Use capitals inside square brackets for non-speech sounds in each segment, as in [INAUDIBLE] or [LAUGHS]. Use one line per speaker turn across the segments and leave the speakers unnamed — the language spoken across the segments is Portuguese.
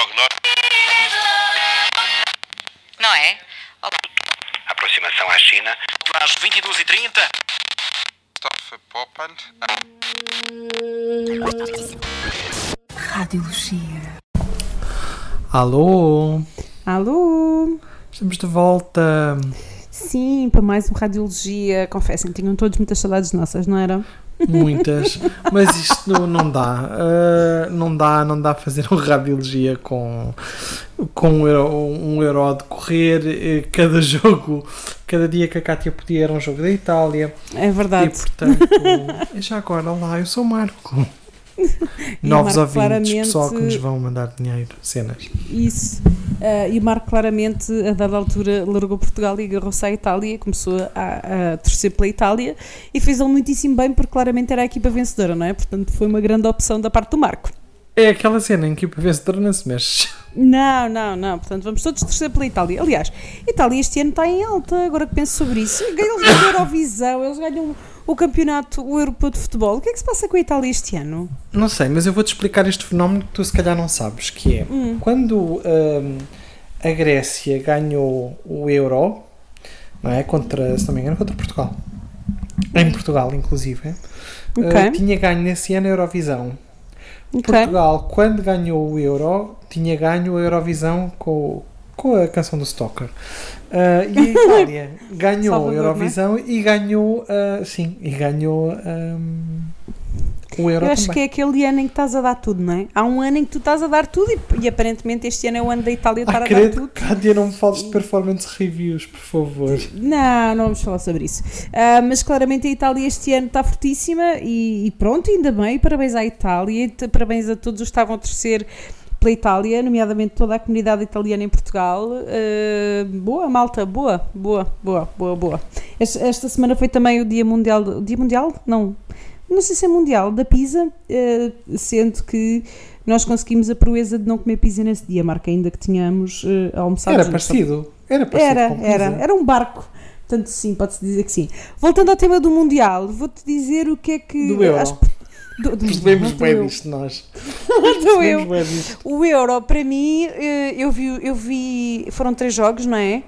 prognóstico.
Não é? Olá.
Aproximação à China.
Às 22h30.
Stoffe Poppand.
Radiologia.
Alô,
Alô?
estamos de volta.
Sim, para mais um Radiologia. Confessem, tinham todos muitas saudades nossas, não era?
Muitas, mas isto não, não dá. Ah, não dá, não dá fazer uma radiologia com, com um, euro, um euro a decorrer. Eh, Cada [LAUGHS] jogo, cada dia que a Cátia podia era um jogo da Itália.
É
E
verdade.
portanto, [LAUGHS] já agora, lá, eu sou o Marco. [LAUGHS] Novos ouvintes, pessoal que nos vão mandar dinheiro, cenas.
Isso. Ah, e o Marco claramente, a dada altura, largou Portugal e agarrou-se à Itália, começou a, a torcer pela Itália e fez ele muitíssimo bem porque claramente era a equipa vencedora, não é? Portanto, foi uma grande opção da parte do Marco.
É aquela cena em que o vencedor não se mexe.
Não, não, não. Portanto, vamos todos torcer pela Itália. Aliás, a Itália este ano está em alta, agora que penso sobre isso. Eles ganham a Eurovisão, eles ganham o campeonato o europeu de futebol. O que é que se passa com a Itália este ano?
Não sei, mas eu vou-te explicar este fenómeno que tu se calhar não sabes, que é
Hum.
quando hum, a Grécia ganhou o Euro, não é? Contra, se não me engano, contra Portugal. Em Portugal, inclusive.
Ok.
uh, tinha ganho nesse ano a Eurovisão.
Ok.
Portugal, quando ganhou o Euro, tinha ganho a Eurovisão com, com a canção do Stalker. Uh, [LAUGHS] e a Itália ganhou
Salvador,
a Eurovisão e ganhou, uh, sim, e ganhou um, o Euro
Eu acho
também.
que é aquele ano em que estás a dar tudo, não é? Há um ano em que tu estás a dar tudo e, e aparentemente este ano é o ano da Itália estar
Ah,
a dar tudo.
Cátia, não me fales de performance reviews, por favor.
Não, não vamos falar sobre isso. Ah, mas claramente a Itália este ano está fortíssima e, e pronto, ainda bem. Parabéns à Itália, e parabéns a todos os que estavam a torcer pela Itália, nomeadamente toda a comunidade italiana em Portugal. Ah, boa, malta, boa, boa, boa, boa, boa. Esta, esta semana foi também o Dia Mundial. O Dia Mundial? Não. Não sei se é mundial, da pizza, ah, sendo que nós conseguimos a proeza de não comer pizza nesse dia, Marca, ainda que tínhamos ah, almoçado
Era parecido. Era parecido
Era, era, era um barco. Portanto, sim, pode-se dizer que sim. Voltando ao tema do Mundial, vou-te dizer o que é que.
Do Euro.
acho- do, do,
Percebemos bem disto nós. [LAUGHS]
Do eu. O Euro, para mim, eh, eu vi, eu vi. Foram três jogos, não é?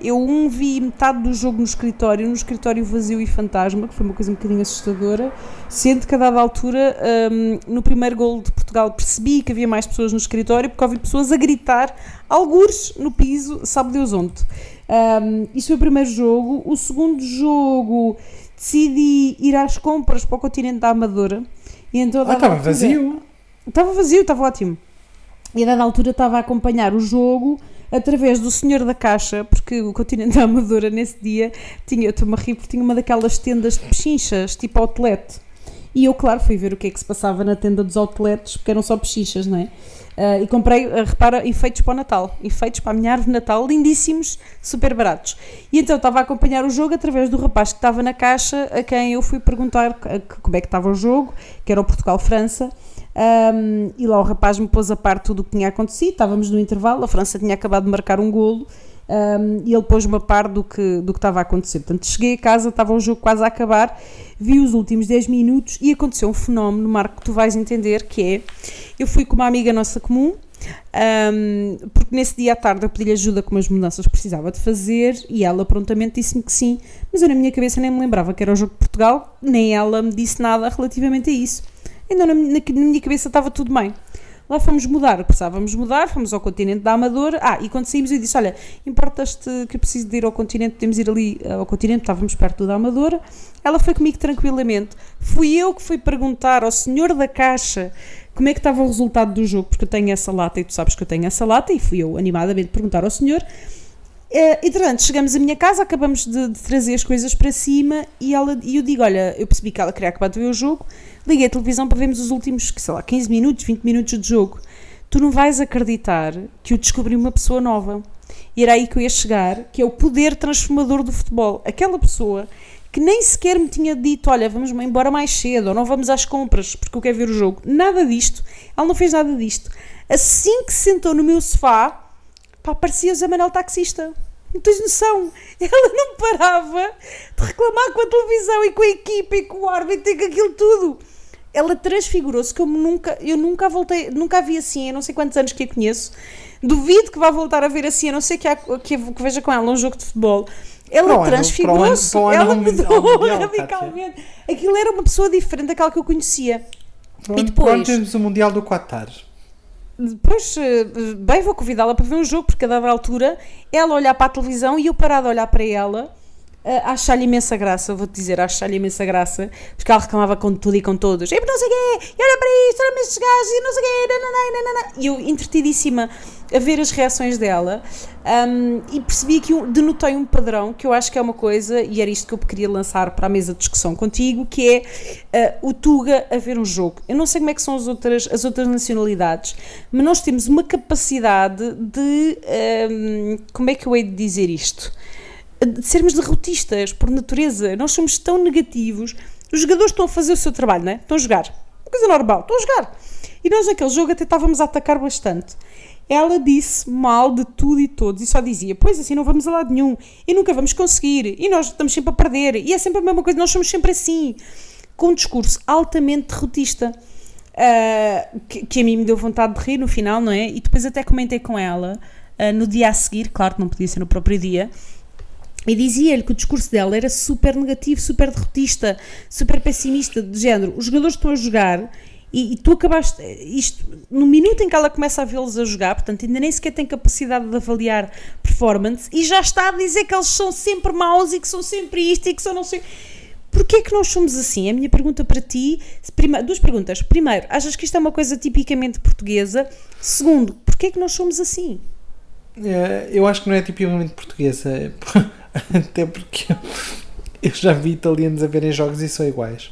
Eu um vi metade do jogo no escritório, no escritório vazio e fantasma, que foi uma coisa um bocadinho assustadora, sendo que a dada altura, hum, no primeiro gol de Portugal, percebi que havia mais pessoas no escritório, porque ouvi pessoas a gritar, algures no piso, sabe Deus onde. Hum, isso foi o primeiro jogo. O segundo jogo, decidi ir às compras para o continente da Amadora. E então,
Ah, estava vazio.
Estava vazio, estava ótimo. E a dada altura estava a acompanhar o jogo através do senhor da caixa, porque o Continente da Amadora nesse dia tinha, eu estou-me a rir porque tinha uma daquelas tendas de pechinchas, tipo outlet. E eu, claro, fui ver o que é que se passava na tenda dos outlets, porque eram só pechinchas, não é? Ah, e comprei, ah, repara, enfeites para o Natal. Enfeites para a minha árvore de Natal, lindíssimos, super baratos. E então estava a acompanhar o jogo através do rapaz que estava na caixa, a quem eu fui perguntar como é que estava o jogo, que era o Portugal-França. Um, e lá o rapaz me pôs a par tudo o que tinha acontecido. Estávamos no intervalo, a França tinha acabado de marcar um golo um, e ele pôs-me a par do que, do que estava a acontecer. Portanto, cheguei a casa, estava o jogo quase a acabar, vi os últimos 10 minutos e aconteceu um fenómeno, Marco, que tu vais entender, que é, eu fui com uma amiga nossa comum, um, porque nesse dia à tarde eu pedi-lhe ajuda com umas mudanças que precisava de fazer e ela prontamente disse-me que sim, mas eu na minha cabeça nem me lembrava que era o jogo de Portugal, nem ela me disse nada relativamente a isso. Ainda na, na minha cabeça estava tudo bem. Lá fomos mudar, precisávamos mudar, fomos ao continente da Amadora. Ah, e quando saímos eu disse: Olha, importas-te que eu preciso de ir ao continente, podemos ir ali eh, ao continente, estávamos perto da Amadora. Ela foi comigo tranquilamente. Fui eu que fui perguntar ao senhor da caixa como é que estava o resultado do jogo, porque eu tenho essa lata e tu sabes que eu tenho essa lata, e fui eu animadamente perguntar ao senhor. Eh, entretanto, chegamos à minha casa, acabamos de, de trazer as coisas para cima e, ela, e eu digo: Olha, eu percebi que ela queria acabar de ver o jogo, liguei a televisão para vermos os últimos, sei lá, 15 minutos, 20 minutos de jogo. Tu não vais acreditar que eu descobri uma pessoa nova. E era aí que eu ia chegar, que é o poder transformador do futebol. Aquela pessoa que nem sequer me tinha dito: Olha, vamos embora mais cedo, ou não vamos às compras porque eu quero ver o jogo. Nada disto. Ela não fez nada disto. Assim que se sentou no meu sofá, pá, parecia o Zé Manuel taxista. Não tens noção? [LAUGHS] Ela não parava de reclamar com a televisão e com a equipa e com o árbitro e com aquilo tudo. ela transfigurou-se como nunca, eu nunca a voltei, nunca a vi assim, eu não sei quantos anos que a conheço. Duvido que vá voltar a ver assim, a não ser que, há, que, que veja com ela um jogo de futebol. Ela transfigurou-se, ela
ano
mudou radicalmente. Aquilo era uma pessoa diferente daquela que eu conhecia.
Pronto,
depois?
pronto, temos o Mundial do Qatar.
Depois, eh, bem, vou convidá-la para ver um jogo, porque a dada altura ela olhar para a televisão e eu parado a olhar para ela, achar-lhe imensa graça, vou-te dizer, achar-lhe imensa graça, porque ela reclamava com tudo e com todos, e não sei o quê, e olha para isto, olha para estes gajos, e não sei o quê, nananã, nananã. e eu entretidíssima a ver as reações dela, um, e percebi que um, denotei um padrão, que eu acho que é uma coisa, e era isto que eu queria lançar para a mesa de discussão contigo, que é eh, o Tuga a ver um jogo. Eu não sei como é que são as outras, as outras nacionalidades, mas nós temos uma capacidade de, um, como é que eu hei de dizer isto? De sermos derrotistas, por natureza. Nós somos tão negativos. Os jogadores estão a fazer o seu trabalho, não é? Estão a jogar. Uma coisa normal, estão a jogar. E nós naquele jogo até estávamos a atacar bastante. Ela disse mal de tudo e todos e só dizia: Pois assim não vamos a lado nenhum e nunca vamos conseguir e nós estamos sempre a perder e é sempre a mesma coisa, nós somos sempre assim. Com um discurso altamente derrotista. ah, que, que a mim me deu vontade de rir no final, não é? E depois até comentei com ela ah, no dia a seguir, claro que não podia ser no próprio dia, e dizia-lhe que o discurso dela era super negativo, super derrotista, super pessimista, de género. Os jogadores estão a jogar e, e tu acabaste. Isto, no minuto em que ela começa a vê-los a jogar, portanto, ainda nem sequer tem capacidade de avaliar performance e já está a dizer que eles são sempre maus e que são sempre isto e que são não sei. Porquê é que nós somos assim? A minha pergunta para ti, prima- duas perguntas. Primeiro, achas que isto é uma coisa tipicamente portuguesa? Segundo, porquê é que nós somos assim?
Eh, Eu acho que não é tipicamente portuguesa, [LAUGHS] até porque eu já vi italianos a verem jogos e são iguais.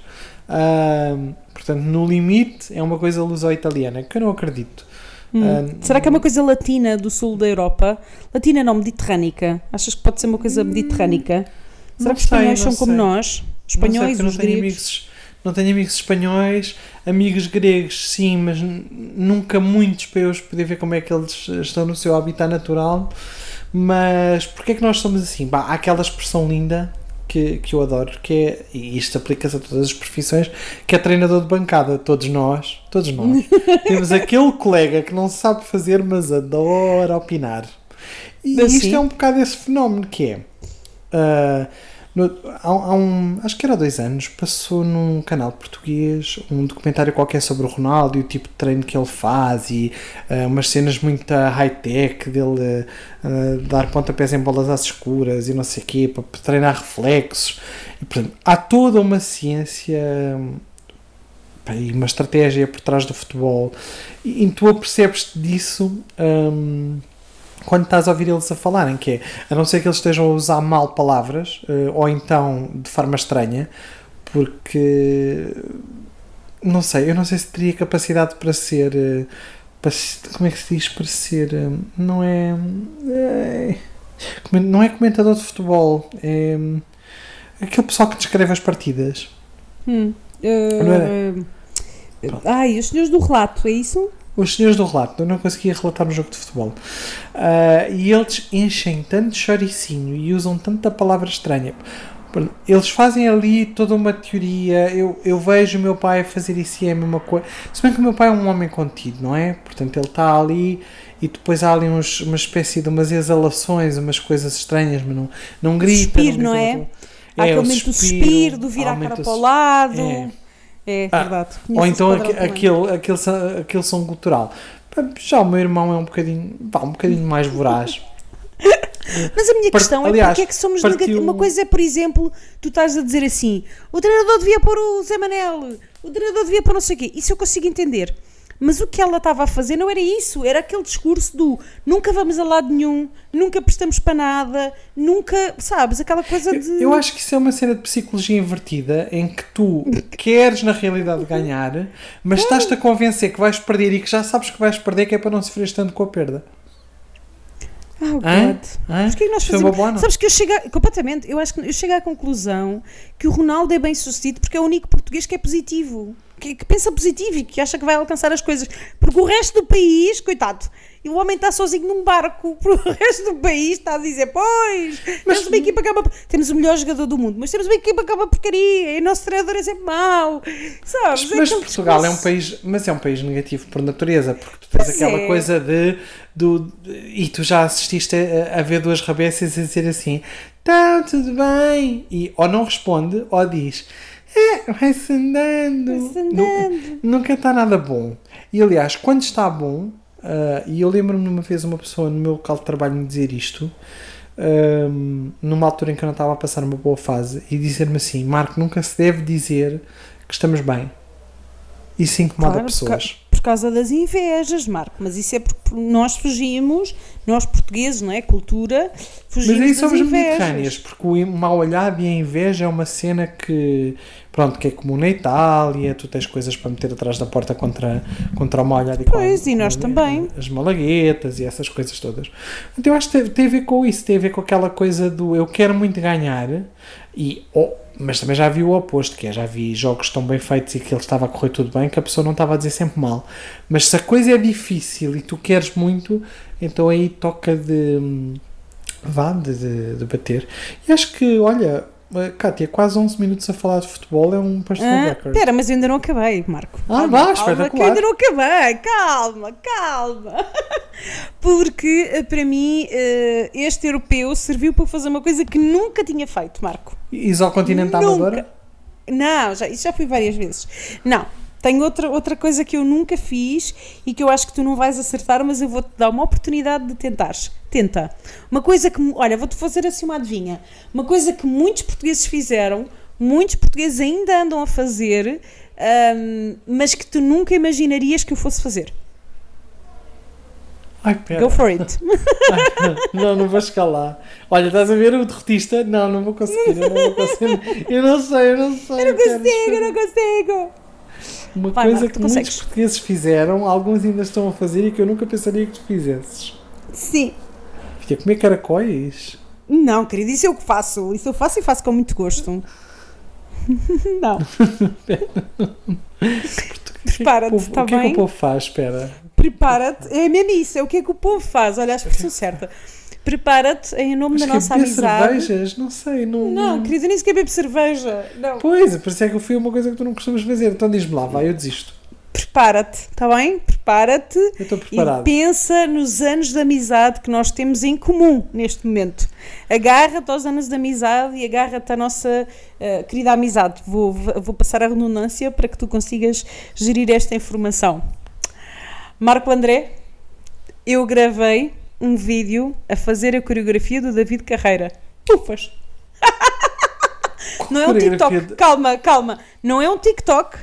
Ahm, portanto, no limite, é uma coisa luso-italiana, que eu não acredito. Ahm,
Será que é uma coisa latina do sul da Europa? Latina não, mediterrânica. Achas que pode ser uma coisa mediterrânica? Será que os espanhóis
sei,
são
não
como
sei.
nós?
Sei,
Espanhóis,
não
os gregos?
amigos, não tenho amigos espanhóis, amigos gregos, sim, mas nunca muitos para eu poder ver como é que eles estão no seu habitat natural. Mas porquê é que nós somos assim? Bah, há aquela expressão linda que, que eu adoro, que é, e isto aplica-se a todas as profissões, que é treinador de bancada. Todos nós, todos nós, [LAUGHS] temos aquele colega que não sabe fazer, mas adora opinar. E
Assim?
isto é um bocado esse fenómeno que é. ah, no- há, há um, acho que era dois anos, passou num canal português um documentário qualquer sobre o Ronaldo e o tipo de treino que ele faz e ah, umas cenas muito high-tech dele ah, dar pontapés em bolas às escuras e não sei o quê, para, treinar reflexos. E, portanto, há toda uma ciência e uma estratégia por trás do futebol e, e tu apercebes-te disso. hum, quando estás a ouvir eles a falarem, que é, a não ser que eles estejam a usar mal palavras, eh, ou então de forma estranha, porque não sei, eu não sei se teria capacidade para ser eh, para como é que se diz para ser eh, não é, é não é comentador de futebol é aquele pessoal que descreve as partidas
Hum,
Não era?
uh, ai, os senhores do relato, é isso?
Os senhores do relato, eu não conseguia relatar um jogo de futebol. Ah, e eles enchem tanto choricinho e usam tanta palavra estranha. Eles fazem ali toda uma teoria. Eu, eu vejo o meu pai fazer isso e é a mesma coisa. Se bem que o meu pai é um homem contido, não é? Portanto, ele está ali e depois há ali uns, uma espécie de umas exalações, umas coisas estranhas, mas não, não grita.
Suspiro, não
grita
é? Há
É,
aquele momento do
suspiro,
do virar a cara para o lado.
É.
É,
Ah,
verdade.
Ou então aquele, aquele, aquele som cultural. Já o meu irmão é um bocadinho, pá, um bocadinho mais voraz. [LAUGHS]
Mas a minha
Par-
questão
aliás,
é porque é que somos
partiu-
negativos. Uma coisa é, por exemplo, tu estás a dizer assim: o treinador devia pôr o Zé Manel, o treinador devia pôr não sei o quê. Isso eu consigo entender. Mas o que ela estava a fazer não era isso, era aquele discurso do nunca vamos a lado nenhum, nunca prestamos para nada, nunca, sabes, aquela coisa de.
Eu acho que isso é uma cena de psicologia invertida em que tu [LAUGHS] queres na realidade ganhar, mas estás-te a convencer que vais perder e que já sabes que vais perder, que é para não sofrer tanto com a perda.
Oh? God. O que é que nós
foi
fazemos?
boa?
Sabes que eu chego a, completamente, eu acho que eu chego à conclusão que o Ronaldo é bem sucedido porque é o único português que é positivo, que, que pensa positivo e que acha que vai alcançar as coisas, porque o resto do país, coitado, E o homem está sozinho num barco. Para [LAUGHS] o resto do país está a dizer: Pois, temos uma equipa que é uma... Temos o melhor jogador do mundo, mas temos uma equipa que é uma porcaria. E o nosso treinador é sempre mau. Sabes?
Mas
aquele
Portugal é um
discurso.
país, mas é um país negativo por natureza, porque tu tens
Pois
aquela
é.
coisa de, do, e tu já assististe a, a ver duas rabécias a dizer assim, tá tudo bem, e ou não responde, ou diz, é, vai-se andando,
Vai-se
Nu-
andando.
nunca está nada bom. E aliás, quando está bom, ah, e eu lembro-me uma vez uma pessoa no meu local de trabalho me dizer isto, ahm, numa altura em que eu não estava a passar uma boa fase, e dizer-me assim: Marco, nunca se deve dizer que estamos bem. Isso incomoda
Claro,
pessoas.
Por, por causa das invejas, Marco. Mas isso é porque nós fugimos, nós portugueses, não é? Cultura, fugimos
Mas aí somos mediterrâneas, porque o mal olhado e a inveja é uma cena que, pronto, que é comum na Itália, tu tens coisas para meter atrás da porta contra, contra olhado e
Pois, e nós também.
As malaguetas e essas coisas todas. Então eu acho que tem, tem a ver com isso, tem a ver com aquela coisa do eu quero muito ganhar, e, oh, mas também já vi o oposto, que é, já vi jogos tão bem feitos e que ele estava a correr tudo bem, que a pessoa não estava a dizer sempre mal. Mas se a coisa é difícil e tu queres muito, então aí toca de hum, vá de, de, de bater. E acho que, olha, eh, Kátia, quase 11 minutos a falar de futebol é um personal
Ah,
record.
Espera, mas eu ainda não acabei, Marco.
Ah, vá,
calma, que eu ainda não acabei. Calma, calma. [LAUGHS] Porque eh, para mim eh, este europeu serviu para fazer uma coisa que nunca tinha feito, Marco.
Is ao continente da. Amadora?
Não, já, isso já fui várias vezes. Não, tenho outra, outra coisa que eu nunca fiz e que eu acho que tu não vais acertar, mas eu vou-te dar uma oportunidade de tentares. Tenta. Uma coisa que, olha, vou-te fazer assim uma adivinha. Uma coisa que muitos portugueses fizeram, muitos portugueses ainda andam a fazer, ahm, mas que tu nunca imaginarias que eu fosse fazer.
Ai, pera.
Go for it. [LAUGHS]
Não, não vou lá. Olha, estás a ver o derrotista? Não, não vou conseguir. Eu não vou conseguir. Eu não sei, eu não sei.
Eu não consigo, eu não consigo.
Uma
Vai,
coisa
Marco,
que muitos
consegues.
portugueses fizeram, alguns ainda estão a fazer e que eu nunca pensaria que tu fizesses.
Sim.
Fica comer caracóis.
Não, querido, isso é o que faço. Isso eu faço e faço com muito gosto. [LAUGHS] Não. [LAUGHS] Prepara-te,
O
está
que é que
bem?
o povo faz? Espera.
Prepara-te. É mesmo isso, é o que é que o povo faz. Olha a expressão certa. Prepara-te em nome da
Mas
nossa
é beber
amizade.
cervejas? Não sei. Não,
Não, querido, eu nem sequer bebo cerveja. Não.
Pois, por isso é que eu fui uma coisa que tu não costumas fazer. Então diz-me lá, vai, eu desisto.
Prepara-te, está bem? Prepara-te. E pensa nos anos de amizade que nós temos em comum neste momento. Agarra-te aos anos de amizade e agarra-te à nossa eh, querida amizade. Vou, vou passar a redundância para que tu consigas gerir esta informação. Marco André, eu gravei um vídeo a fazer a coreografia do David Carreira. Ufas! [LAUGHS] Não é um TikTok.
de-
Calma, calma. Não é um TikTok.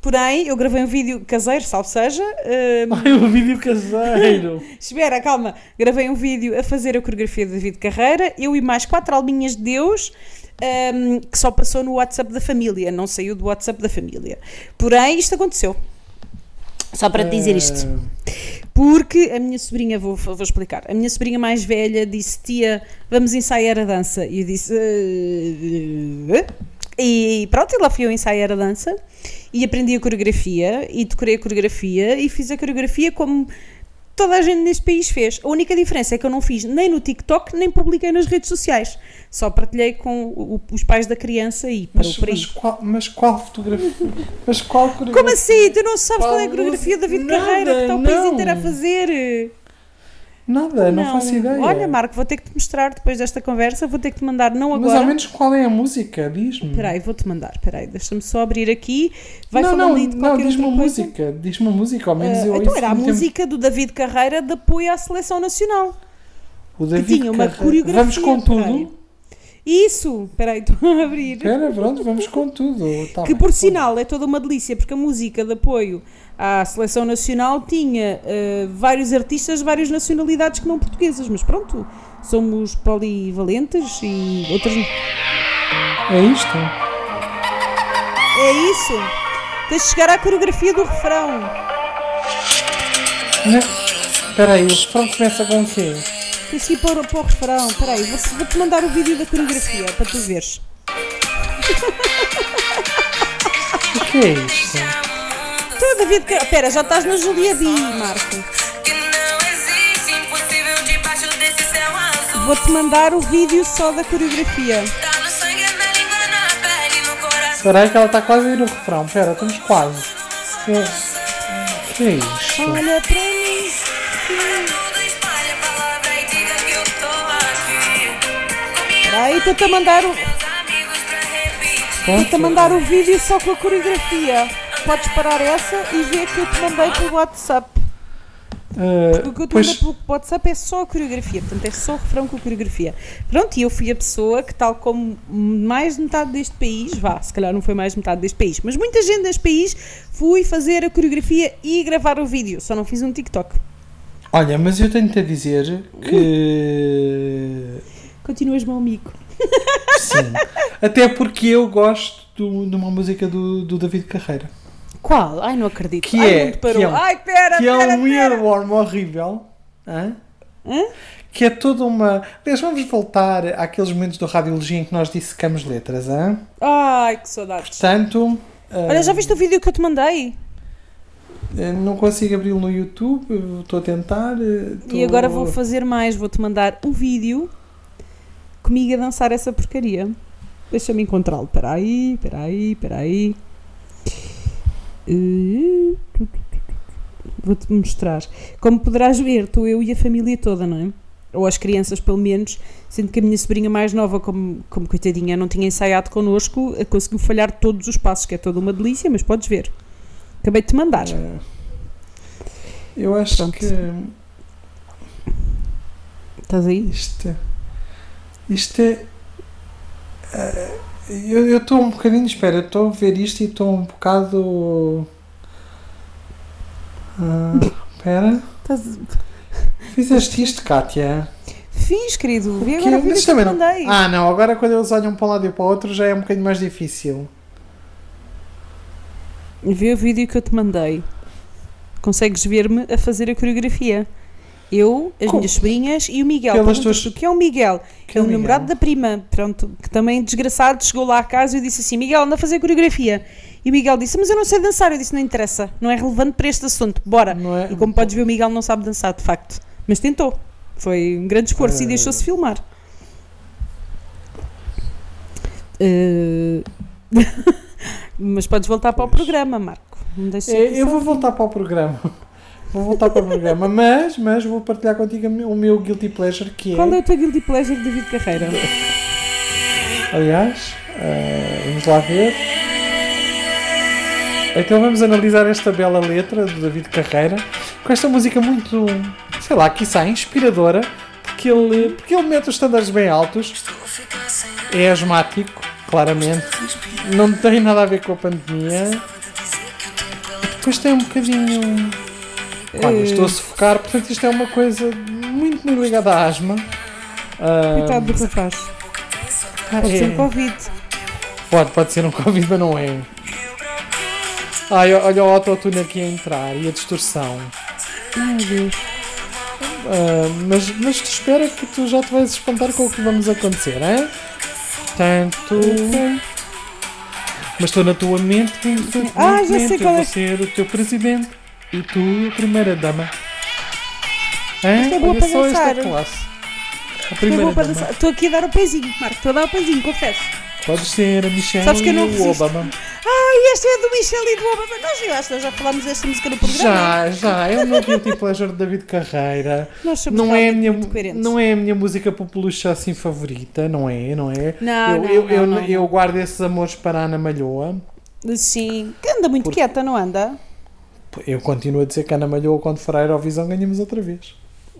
Porém, eu gravei um vídeo caseiro, salvo seja. eh, [LAUGHS]
Ai, um vídeo caseiro. [LAUGHS]
Espera, calma. Gravei um vídeo a fazer a coreografia de David Carreira, eu e mais quatro alminhas de Deus, ahm, que só passou no WhatsApp da família, não saiu do WhatsApp da família. Porém, isto aconteceu. Só para te dizer isto. Porque a minha sobrinha, vou, vou explicar, a minha sobrinha mais velha disse: Tia, vamos ensaiar a dança. E eu disse: "Eh, E pronto, e lá fui eu ensaiar a dança e aprendi a coreografia e decorei a coreografia e fiz a coreografia como toda a gente neste país fez. A única diferença é que eu não fiz nem no TikTok nem publiquei nas redes sociais. Só partilhei com o- os pais da criança e parou
Mas,
aí.
mas, qual, mas qual fotografia? Mas qual coreografia?
Como assim? Tu não sabes qual, é a
Qual
coreografia da David
música?
Carreira que está o
Nada,
país inteiro a fazer?
Nada, não, faço ideia.
Olha, Marco, vou ter que te mostrar depois desta conversa, vou ter que te mandar, não
Mas
agora.
ao menos qual é a música? Diz-me.
Espera aí, vou-te mandar, espera aí, deixa-me só abrir aqui. Vai
não,
falando
não,
de
não
qualquer
diz-me
outra
uma
coisa.
música. Diz-me uma música, ao menos
Ah,
eu
então era a
muito tempo.
música do David Carreira de apoio à seleção nacional.
O David
tinha uma
Carreira.
coreografia,
Vamos com tudo.
Isso! Espera aí, [LAUGHS] estou a abrir.
Espera, pronto, vamos com tudo. Tá
que
bem.
por sinal é toda uma delícia, porque a música de apoio à seleção nacional tinha eh, vários artistas de várias nacionalidades que não portuguesas, mas pronto, somos polivalentes e outras.
É isto?
É isso! Tens de chegar à coreografia do refrão.
Espera aí, o refrão começa com o quê?
Ir para, o- para o refrão. Espera aí, vou- vou-te mandar o vídeo da coreografia para tu veres. [LAUGHS]
O que é isto?
Tu, David, espera, já estás na Julia B, Marco. Vou-te mandar o vídeo só da coreografia.
Espera aí que ela está quase a ir no refrão. Espera, estamos quase. Que, que é isto?
Olha para mim. Aí estou-te a mandar o.
meus amigos pra repetir.
Estou-te a mandar o vídeo só com a coreografia. Podes parar essa e ver que eu te mandei pelo WhatsApp.
Ah,
O que eu te mandei pelo WhatsApp é só a coreografia, portanto é só o refrão com a coreografia. Pronto, e eu fui a pessoa que, tal como mais de metade deste país, vá, se calhar não foi mais de metade deste país, mas muita gente deste país, fui fazer a coreografia e gravar o vídeo, só não fiz um TikTok.
olha, mas eu tenho-te a dizer que.
Continuas meu amigo.
Sim. Até porque eu gosto do- de uma música do, do David Carreira.
Qual? Ai, não acredito.
Que
Ai,
é-
parou.
que é um-
Ai, pera,
que é
pera,
um
pera.
earworm horrível. Hã? Que é toda uma. Aliás, vamos voltar àqueles momentos do Radiologia em que nós dissecamos letras. Hã?
Ai, que saudades.
Portanto.
Olha, já viste o vídeo que eu te mandei?
Não consigo abri-lo no YouTube, estou a tentar. eh,
E agora vou fazer mais, vou-te mandar um vídeo comigo a dançar essa porcaria. Deixa-me encontrá-lo. Espera aí, espera aí, espera aí. Eh. Vou-te mostrar. Como poderás ver, estou eu e a família toda, não é? Ou as crianças, pelo menos, sendo que a minha sobrinha mais nova, como, como coitadinha, não tinha ensaiado connosco, eh, conseguiu falhar todos os passos, que é toda uma delícia, mas podes ver. Acabei de te mandar.
Eh, Eu acho
Pronto.
que
Estás aí?
isto, isto é. eh, eu estou um bocadinho. Espera, estou a ver isto e estou um bocado. Ah, Espera.
Estás-
Fizeste isto, Kátia?
Fiz, querido.
Que-
agora o vídeo que
também não-
mandei.
Ah, não, agora quando eles olham para um lado e para o outro já é um bocadinho mais difícil.
Vê o vídeo que eu te mandei. Consegues ver-me a fazer a coreografia. Eu, as
Como?
minhas sobrinhas e o Miguel.
Pelas tuas-
o que é o Miguel?
Que
é o
Miguel?
namorado da prima, pronto, que também desgraçado chegou lá a casa e eu disse assim: Miguel, anda a fazer coreografia. E o Miguel disse: Mas eu não sei dançar. Eu disse: Não interessa, não é relevante para este assunto, bora.
É?
E como podes ver, o Miguel não sabe dançar, de facto. Mas tentou. Foi um grande esforço e
Ah.
deixou-se filmar. Eh, [LAUGHS] Mas podes voltar para o programa, Marco.
É, eu vou voltar para o programa. Vou voltar para o programa, mas, mas vou partilhar contigo o meu guilty pleasure que é.
Qual é o teu guilty pleasure de David Carreira?
Aliás, eh, vamos lá ver. Então vamos analisar esta bela letra do David Carreira com esta música muito, sei lá, quiçá inspiradora, porque ele, porque ele mete os estándares bem altos, é asmático, claramente, não tem nada a ver com a pandemia. Depois tem um bocadinho. Olha, estou a sufocar, portanto isto é uma coisa muito, muito ligada à asma. Ah,
Coitado do rapaz. Pode
é-
ser Covid.
Pode, pode ser um Covid, mas não é. Ai, olha o autotune aqui a entrar e a distorção.
Ai, Deus.
Ah, mas, mas te espera que tu já te vais espantar com o que vamos acontecer, é? Portanto. Mas estou na tua mente.
Ah, já sei qual é.
ser o teu presidente e tu a primeira dama. É?
Isto é boa
Olha
para
só esta
dançar.
classe. A
Foi
primeira
para
dama.
dançar. Estou aqui a dar o pezinho, Marco. Estou a dar o pezinho, confesso.
Pode ser a Michelle
Sabes que eu não
e o
resisto.
Obama.
Ai, este é do Michel e do Obama. Nós, eu acho que nós já falámos desta música no programa.
Já, já, é o meu guilty pleasure de David Carreira.
Nós somos
Não é, a
realmente
minha,
muito coerentes.
não é a minha música popular assim favorita, não é? Não é?
Não,
eu,
não,
eu,
não,
eu,
não,
eu guardo esses amores para a Ana Malhoa.
Sim. Que anda muito quieta, não anda?
Eu continuo a dizer que a Ana Malhoa, quando for à Eurovisão, ganhamos outra vez.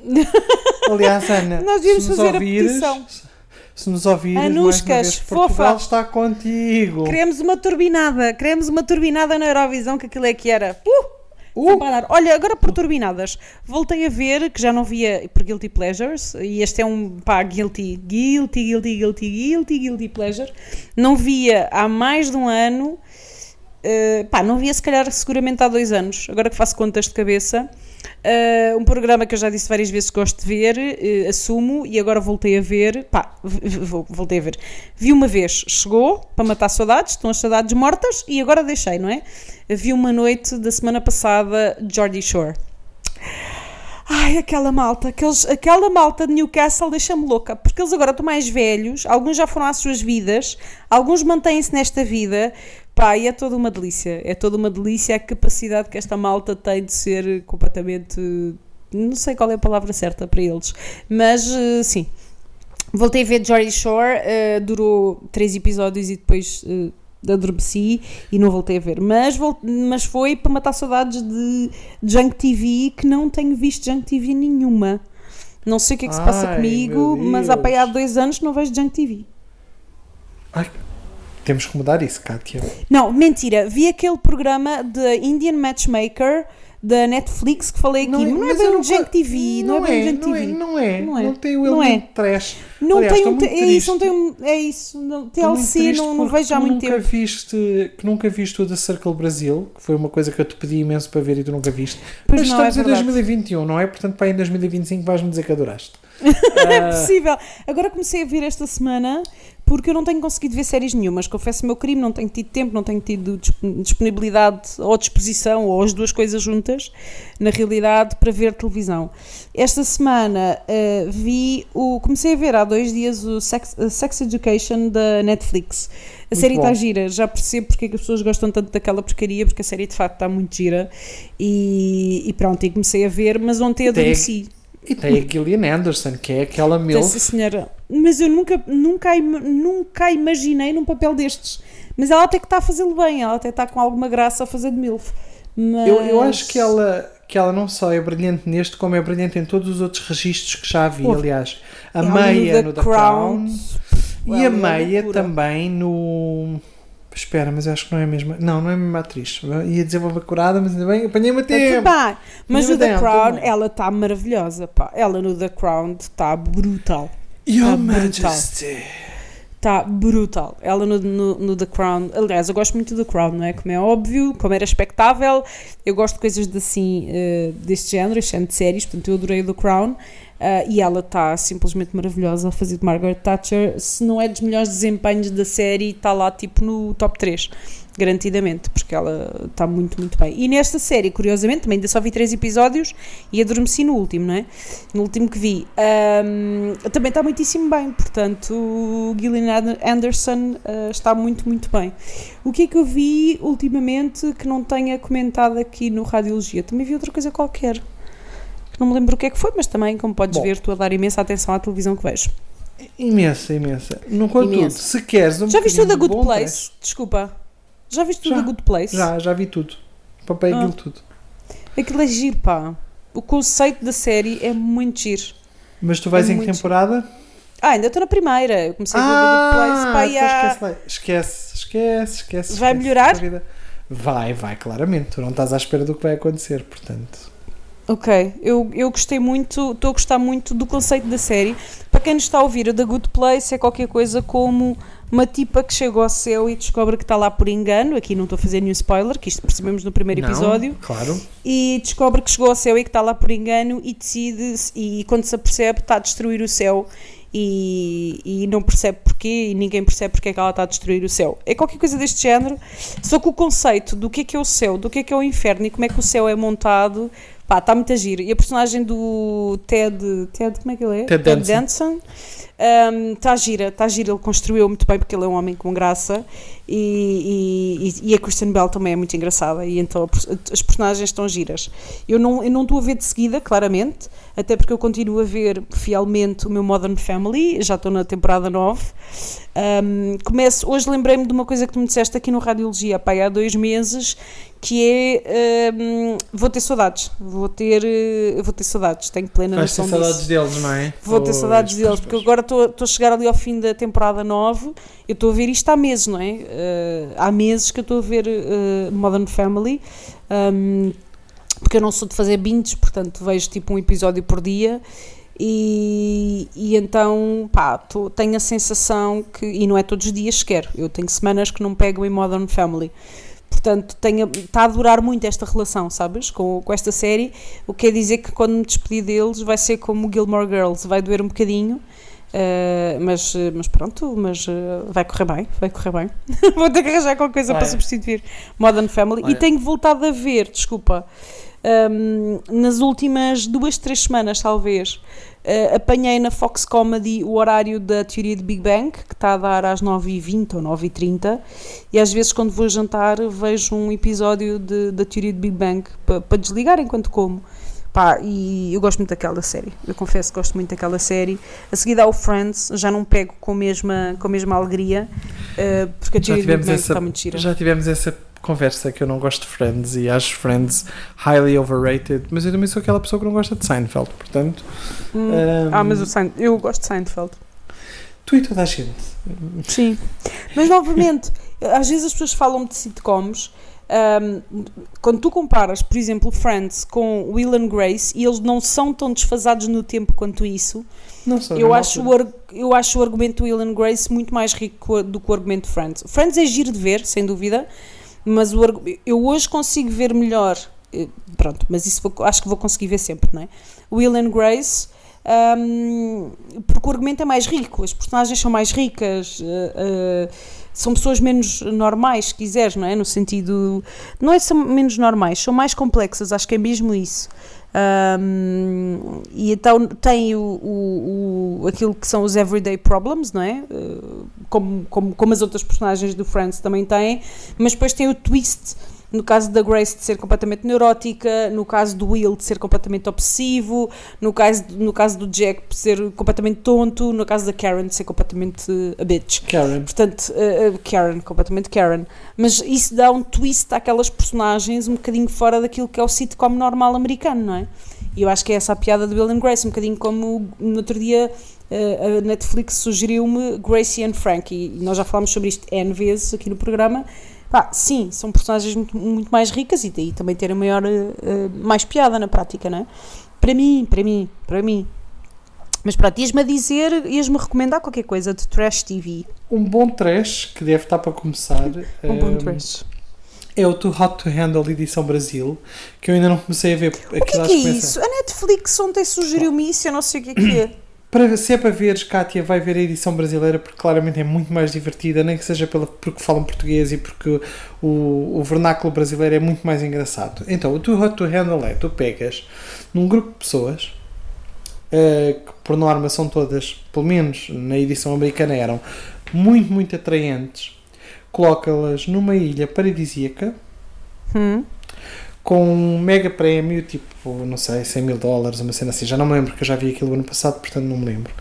[LAUGHS] Aliás, Ana,
Nós devíamos
nos
fazer a
ouvires,
petição.
se nos ouvires,
Anuscas,
vez, Portugal
fofa.
está contigo.
Queremos uma turbinada. Queremos uma turbinada na Eurovisão, que aquilo é que era. Uh!
Uh!
A. Olha, agora por turbinadas, voltei a ver, que já não via por Guilty Pleasures, e este é um pá, guilty, guilty, guilty, guilty, guilty, guilty pleasure. Não via há mais de um ano, eh, pá, não via se calhar seguramente há dois anos, agora que faço contas de cabeça. eh, um programa que eu já disse várias vezes que gosto de ver, eh, assumo, e agora voltei a ver, pá, voltei a ver. Vi uma vez, chegou para matar saudades, estão as saudades mortas, e agora deixei, não é? Vi uma noite da semana passada Jordi Shore. Ai, aquela malta, aqueles, aquela malta de Newcastle deixa-me louca, porque eles agora estão mais velhos, alguns já foram às suas vidas, alguns mantêm-se nesta vida, pá, e é toda uma delícia, é toda uma delícia a capacidade que esta malta tem de ser completamente, não sei qual é a palavra certa para eles, mas eh, sim. Voltei a ver Geordie Shore, eh, durou três episódios e depois eh, adormeci e não voltei a ver. Mas, mas foi para matar saudades de Junk TV, que não tenho visto Junk TV nenhuma. Não sei o que é que se passa
Ai,
comigo, mas há para aí há dois anos que não vejo Junk TV.
Ai, temos que mudar isso, Kátia.
Não, mentira, vi aquele programa de Indian Matchmaker da Netflix que falei aqui. Não, é
mas
bem
eu
um
nunca-
Junk TV, não, é bem um Junk
não
TV.
É, não é,
Não
não
é.
é. tem o
Não é.
elemento trash.
Não
Aliás,
tem um, é isso, não tem um, é isso, não, TLC não, não vejo há muito
nunca
tempo.
Viste, que nunca viste o da Circle Brasil, que foi uma coisa que eu te pedi imenso para ver e tu nunca viste.
Pois
Mas
não,
estamos
é
em
verdade.
2021, não é? Portanto, para em 2025 vais-me dizer que adoraste. [LAUGHS]
É possível. Agora comecei a vir esta semana porque eu não tenho conseguido ver séries nenhumas. Confesso o meu crime, não tenho tido tempo, não tenho tido dis- disponibilidade ou disposição, ou as duas coisas juntas, na realidade, para ver televisão. Esta semana eh, vi o. Comecei a ver há dois dias o Sex, a Sex Education da Netflix. A
Muito
série está gira, já percebo porque é que as pessoas gostam tanto daquela porcaria, porque a série de facto está muito gira. E, e pronto, e comecei a ver, mas ontem
Até-
adormeci.
E tem a Gillian Anderson, que é aquela MILF.
sim, senhora. Mas eu nunca, nunca, a nunca a imaginei num papel destes. Mas ela até que está a fazê-lo bem, ela até está com alguma graça a fazer de MILF. Mas...
Eu, eu acho que ela, que ela não só é brilhante neste, como é brilhante em todos os outros registros que já vi. Aliás, a
Ela
meia
no The Crown.
Crown e
Ela é
a meia também no. Espera, mas eu acho que não é a mesma. Não, não é a mesma atriz. Ia dizer uma curada, mas ainda bem, apanhei-me a tempo.
Mas o The Crown, ela está maravilhosa. Pá. Ela no The Crown está brutal.
Your
Tá.
Majesty.
Está brutal. Ela no, no, no The Crown. Aliás, eu gosto muito do The Crown, não é? Como é óbvio, como era expectável. Eu gosto de coisas de assim, eh, deste género, este género de séries. Portanto, eu adorei o The Crown. Ah, e ela está simplesmente maravilhosa a fazer de Margaret Thatcher. Se não é dos melhores desempenhos da série, está lá tipo no top 3. Garantidamente, porque ela está muito, muito bem. E nesta série, curiosamente, também ainda só vi três episódios e adormeci no último, não é? No último que vi. Ahm, também está muitíssimo bem, portanto, Gillian Anderson ah, está muito, muito bem. O que é que eu vi ultimamente que não tenha comentado aqui no Radiologia? Também vi outra coisa qualquer. Que não me lembro o que é que foi, mas também, como podes
Bom.
ver, estou a dar imensa atenção à televisão que vejo.
Imensa, imensa. No contudo, se queres um
Já viste o
de
Good Place? Desculpa. Já viste o. The Good Place?
Já, já vi tudo. Papei
Ah.
aquilo tudo.
Aquilo é giro, pá. O conceito da série é muito giro.
Mas tu vais
É
em
muito
temporada?
Ah, ainda estou na primeira. Eu comecei a ver Good Place, pá, e
então
há-
esquece, esquece, esquece, esquece.
Vai
esquece.
melhorar?
Vai, vai, claramente. Tu não estás à espera do que vai acontecer, portanto.
Ok, eu, eu gostei muito, estou a gostar muito do conceito da série. Para quem nos está a ouvir, o The Good Place é qualquer coisa como uma tipa que chega ao céu e descobre que está lá por engano. Aqui não estou a fazer nenhum spoiler, que isto percebemos no primeiro
Não,
episódio.
Claro.
E descobre que chegou ao céu e que está lá por engano e decide, e quando se apercebe, está a destruir o céu. E, e não percebe porquê e ninguém percebe porque é que ela está a destruir o céu. É qualquer coisa deste género, só que o conceito do que é que é o céu, do que é que é o inferno e como é que o céu é montado, pá, está muito a giro. E a personagem do Ted, Ted como é que ele é?
Ted Danson.
Danson. Está gira, está gira, ele construiu muito bem porque ele é um homem com graça e, e, e a Kristen Bell também é muito engraçada e então as personagens estão giras. Eu não eu não estou a ver de seguida, claramente, até porque eu continuo a ver fielmente o meu Modern Family, já estou na temporada 9. Um, começo, hoje lembrei-me de uma coisa que tu me disseste aqui no Radiologia, pá, há dois meses, que é um, vou ter saudades, vou ter, eh, vou ter saudades, tenho plena
Vais ter
noção disso.
saudades deles, não é?
Vou ter saudades deles, porque agora estou a chegar ali ao fim da temporada 9. Eu estou a ver isto há meses, não é? Eh, há meses que eu estou a ver eh, Modern Family, um, porque eu não sou de fazer binges, portanto vejo tipo um episódio por dia. E, e então, pá, tô- tenho a sensação que, e não é todos os dias sequer, eu tenho semanas que não pego em Modern Family. Portanto, tenho- está a durar muito esta relação, sabes? Com, com esta série. O que quer dizer que quando me despedir deles vai ser como Gilmore Girls, vai doer um bocadinho. eh, mas, mas pronto, mas eh, vai correr bem, vai correr bem. [LAUGHS] Vou ter que arranjar qualquer coisa para
Olha.
substituir Modern Family. E
Olha.
tenho voltado a ver, desculpa, Um, nas últimas duas, três semanas, talvez, uh, apanhei na Fox Comedy o horário da teoria de Big Bang, que está a dar às 9h20 ou 9h30, e às vezes, quando vou jantar, vejo um episódio de- da teoria de Big Bang para desligar enquanto como. Pá, e eu gosto muito daquela série. Eu confesso que gosto muito daquela série. A seguir há o Friends, já não pego com a mesma, com a mesma alegria, uh, porque a teoria de Big Bang
essa,
está muito gira.
já tivemos essa conversa que eu não gosto de Friends e acho Friends highly overrated, mas eu também sou aquela pessoa que não gosta de Seinfeld, portanto.
Hum.
um,
Ah, mas o Sein- eu gosto de Seinfeld.
Tu e toda a gente.
Sim. Mas novamente, às vezes as pessoas falam de sitcoms. ahm, quando tu comparas, por exemplo, Friends com Will and Grace e eles não são tão desfasados no tempo quanto isso, eu
na
acho, o, eu acho o argumento Will and Grace muito mais rico do que o argumento de Friends. Friends é giro de ver, sem dúvida, mas o eu hoje consigo ver melhor. eh, Pronto, mas isso vou- acho que vou conseguir ver sempre, não é? Will and Grace. ahm, porque o argumento é mais rico, as personagens são mais ricas, eh, eh, são pessoas menos normais, se quiseres, não é? No sentido. Não é são menos normais, são mais complexas, acho que é mesmo isso. Ahm, e então tem o, o, o- aquilo que são os everyday problems, não é? Eh, como, como, como as outras personagens do Friends também têm, mas depois tem o twist. No caso da Grace de ser completamente neurótica, no caso do Will de ser completamente obsessivo, no caso, no caso do Jack de ser completamente tonto, no caso da Karen de ser completamente a bitch.
Karen.
Portanto, eh, Karen, completamente Karen. Mas isso dá um twist àquelas personagens um bocadinho fora daquilo que é o sitcom normal americano, não é? E eu acho que é essa a piada de Will and Grace, um bocadinho como no outro dia eh, a Netflix sugeriu-me Gracie and Frank, e nós já falámos sobre isto N vezes aqui no programa. Pá, sim, são personagens muito, muito mais ricas e daí também terem maior, eh, eh, mais piada na prática, não é? Para mim, para mim, para mim. Mas pronto, ias-me a dizer, ias-me recomendar qualquer coisa de Trash TV.
Um bom trash que deve estar para começar. [LAUGHS]
Um bom
um,
trash.
É o Too Hot to Handle edição Brasil, que eu ainda não comecei a ver.
O que é que é isso? A Netflix ontem sugeriu-me isso, eu não sei o que é que é.
Para, se é para veres, Kátia, vai ver a edição brasileira porque claramente é muito mais divertida, nem que seja pela, porque falam português e porque o, o vernáculo brasileiro é muito mais engraçado. Então, o Too Hot to Handle é, tu pegas num grupo de pessoas, eh, que por norma são todas, pelo menos na edição americana eram, muito, muito atraentes, coloca-las numa ilha paradisíaca,
Hum.
Com um mega prémio, tipo, não sei, 100 mil dólares, uma cena assim. Já não me lembro, porque eu já vi aquilo ano passado, portanto não me lembro.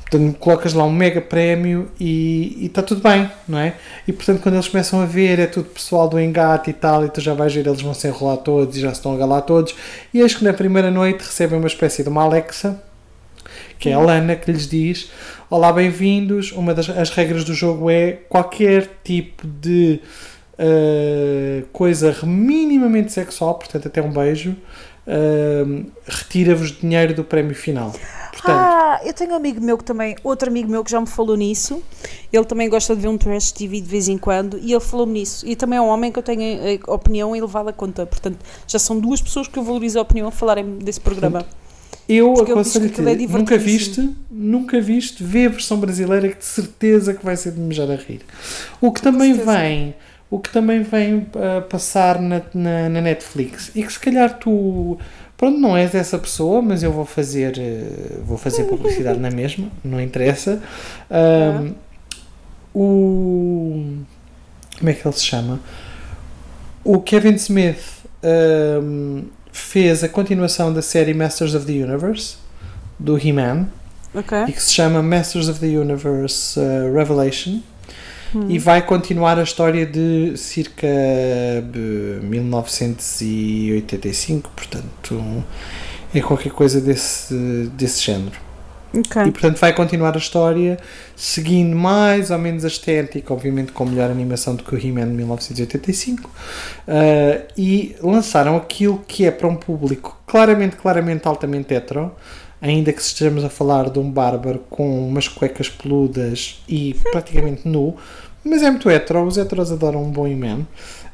Portanto, colocas lá um mega prémio e está tudo bem, não é? E portanto, quando eles começam a ver, é tudo pessoal do engate e tal, e tu já vais ver, eles vão se enrolar todos e já se estão a galar todos. E eis que na primeira noite recebem uma espécie de uma Alexa, que é a Lana, que lhes diz: Olá, bem-vindos. Uma das as regras do jogo é qualquer tipo de uh, coisa minimamente sexual, portanto, até um beijo, uh, retira-vos dinheiro do prémio final. Portanto,
Ah, eu tenho um amigo meu que também, outro amigo meu que já me falou nisso. Ele também gosta de ver um trash TV de vez em quando e ele falou-me nisso. E também é um homem que eu tenho a opinião elevada a conta. Portanto, já são duas pessoas que eu valorizo a opinião a falarem desse programa.
eu
porque
aconselho-te,
é
nunca viste, nunca viste, vê a versão brasileira que de certeza que vai ser de mejar a rir. O que também
certeza.
vem, o que também vem a passar na, na, na Netflix e que se calhar tu pronto, não és essa pessoa, mas eu vou fazer eh, vou fazer publicidade na mesma, não interessa. Ahm, o como é que ele se chama? O Kevin Smith ahm, fez a continuação da série Masters of the Universe do He-Man
Ok?
e que se chama Masters of the Universe uh, Revelation
Hum.
e vai continuar a história de circa de 1985, portanto é qualquer coisa desse, desse género. E
Ok.
portanto vai continuar a história seguindo mais ou menos a estética, obviamente com melhor animação do que o He-Man de 1985. Uh, e lançaram aquilo que é para um público claramente, claramente altamente hetero, ainda que estejamos a falar de um bárbaro com umas cuecas peludas e praticamente nu, mas é muito hetero, os heteros adoram um bom He-Man.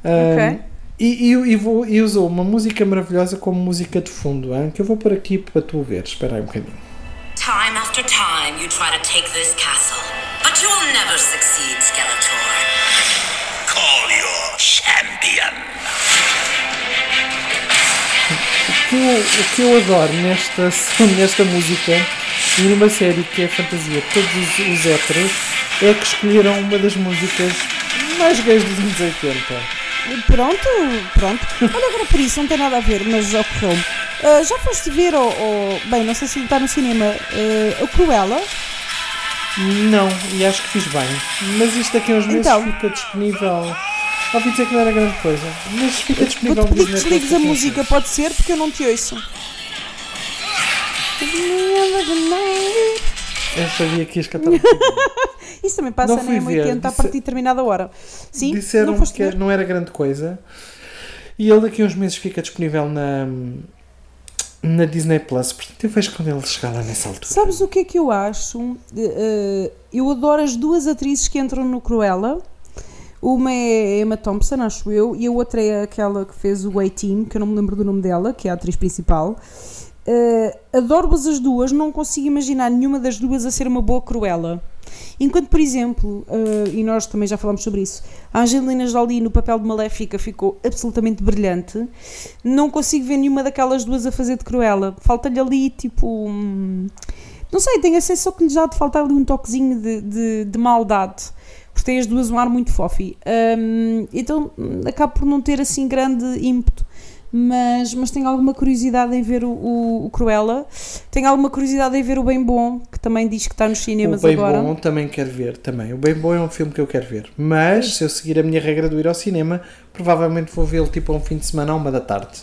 Uh,
Ok.
E, e, e, vou- e usou uma música maravilhosa como música de fundo, hein, que eu vou pôr aqui para tu ver. Espera aí um bocadinho.
Time after time you try to take this castle, but you'll never succeed, Skeletor.
Call your champion.
que eu, o que eu adoro nesta, [LAUGHS] nesta música e numa série que é fantasia todos os, os héteros é que escolheram uma das músicas mais gays dos anos 80.
Pronto, pronto. Olha, agora por isso, não tem nada a ver, mas ocorreu-me. Ah, já foste ver, ou, ou- bem, não sei se está no cinema, ah, o Cruella?
Não, e acho que fiz bem. Mas isto daqui a uns meses
Então.
fica disponível. Ouvi dizer que não era grande coisa, mas fica disponível
Vou-te pedir que desligues a música, pode ser, porque eu não te ouço.
Eu sabia que ias cantar. [LAUGHS]
Isso também passa
Não
na
fui ver,
M80 a partir de determinada hora. Sim?
Disseram
não
que
ver?
não era grande coisa. E ele daqui a uns meses fica disponível na, na Disney Plus. Portanto, eu vejo quando ele chegar lá nessa altura.
Sabes o que é que eu acho? Eh, eu adoro as duas atrizes que entram no Cruella. Uma é Emma Thompson, acho eu, e a outra é aquela que fez o A-Team, que eu não me lembro do nome dela, que é a atriz principal. Eh, Adoro-as as duas, não consigo imaginar nenhuma das duas a ser uma boa Cruella. Enquanto, por exemplo, eh, e nós também já falamos sobre isso, a Angelina Jolie no papel de Maléfica ficou absolutamente brilhante. Não consigo ver nenhuma daquelas duas a fazer de Cruella. Falta-lhe ali, tipo. hum, não sei, tenho a sensação que lhes há de faltar ali um toquezinho de, de, de maldade. Porque têm as duas um ar muito fofi. Hum, então hum, acabo por não ter assim grande ímpeto. Mas, mas tenho alguma curiosidade em ver o, o, o Cruella. Tenho alguma curiosidade em ver o Bem Bom, que também diz que está nos cinemas
o Bem
agora.
Bom também quero ver. Também. O Bem Bom é um filme que eu quero ver. Mas, se eu seguir a minha regra do ir ao cinema, provavelmente vou vê-lo tipo a um fim de semana, a uma da tarde.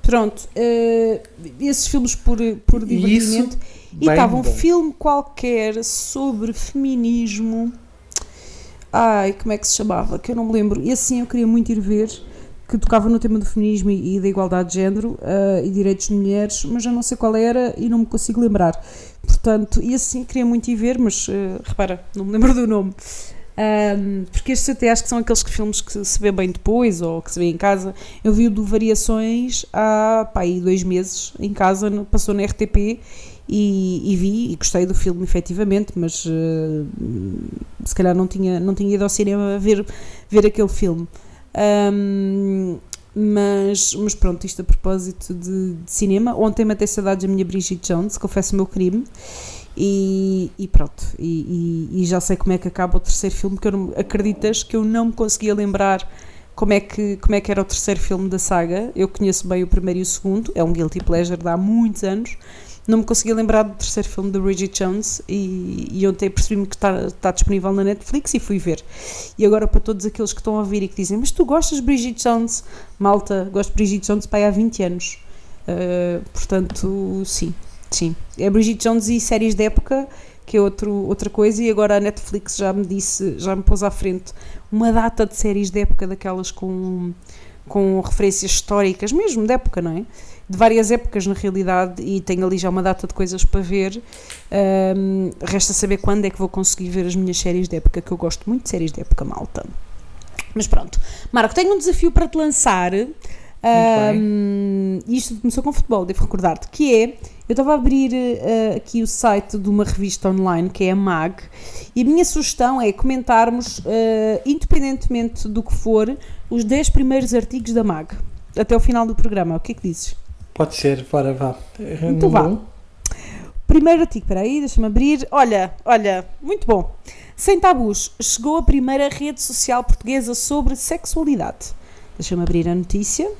Pronto, eh, esses filmes por, por
E
divertimento.
isso,
E estava um
bom.
filme qualquer sobre feminismo. Ai, como é que se chamava? Que eu não me lembro. E assim eu queria muito ir ver. Que tocava no tema do feminismo e, e da igualdade de género ah, e direitos de mulheres, mas já não sei qual era e não me consigo lembrar. Portanto, e assim queria muito ir ver, mas ah, repara, não me lembro do nome. Ahm, porque estes até acho que são aqueles que- filmes que se vê bem depois ou que se vê em casa. Eu vi o do Variações há pá, aí dois meses em casa, passou na RTP e, e vi e gostei do filme efetivamente, mas eh, se calhar não tinha, não tinha ido ao cinema ver, ver aquele filme. Ahm, mas, mas pronto, isto a propósito de, de cinema. Ontem matei saudades da minha Bridget Jones, confesso o meu crime. E, e pronto, e, e- e já sei como é que acaba o terceiro filme, que eu não, acreditas que eu não me conseguia lembrar como é, que, como é que era o terceiro filme da saga. Eu conheço bem o primeiro e o segundo, é um guilty pleasure de há muitos anos. Não me conseguia lembrar do terceiro filme da Bridget Jones e, e ontem percebi-me que está, está disponível na Netflix e fui ver. E agora para todos aqueles que estão a ouvir e que dizem, mas tu gostas de Bridget Jones? Malta, gosto de Bridget Jones pai há 20 anos. Uh, portanto, sim, sim. É Bridget Jones e séries de época, que é outro, outra coisa, e agora a Netflix já me disse, já me pôs à frente uma data de séries de época daquelas com, com referências históricas, mesmo de época, não é? De várias épocas na realidade, e tenho ali já uma data de coisas para ver. Um, resta saber quando é que vou conseguir ver as minhas séries de época, que eu gosto muito de séries de época malta. Mas pronto, Marco, tenho um desafio para te lançar. Um, isto começou com futebol, devo recordar-te, que é, eu estava a abrir uh, aqui o site de uma revista online, que é a MAG, e a minha sugestão é comentarmos, uh, independentemente do que for, os 10 primeiros artigos da MAG, até o final do programa. O que é que dizes?
Pode ser, bora, vá.
Então vá. Primeiro artigo, espera aí, deixa-me abrir. Olha, olha, muito bom. Sem tabus, chegou a primeira rede social portuguesa sobre sexualidade. Deixa-me abrir a notícia.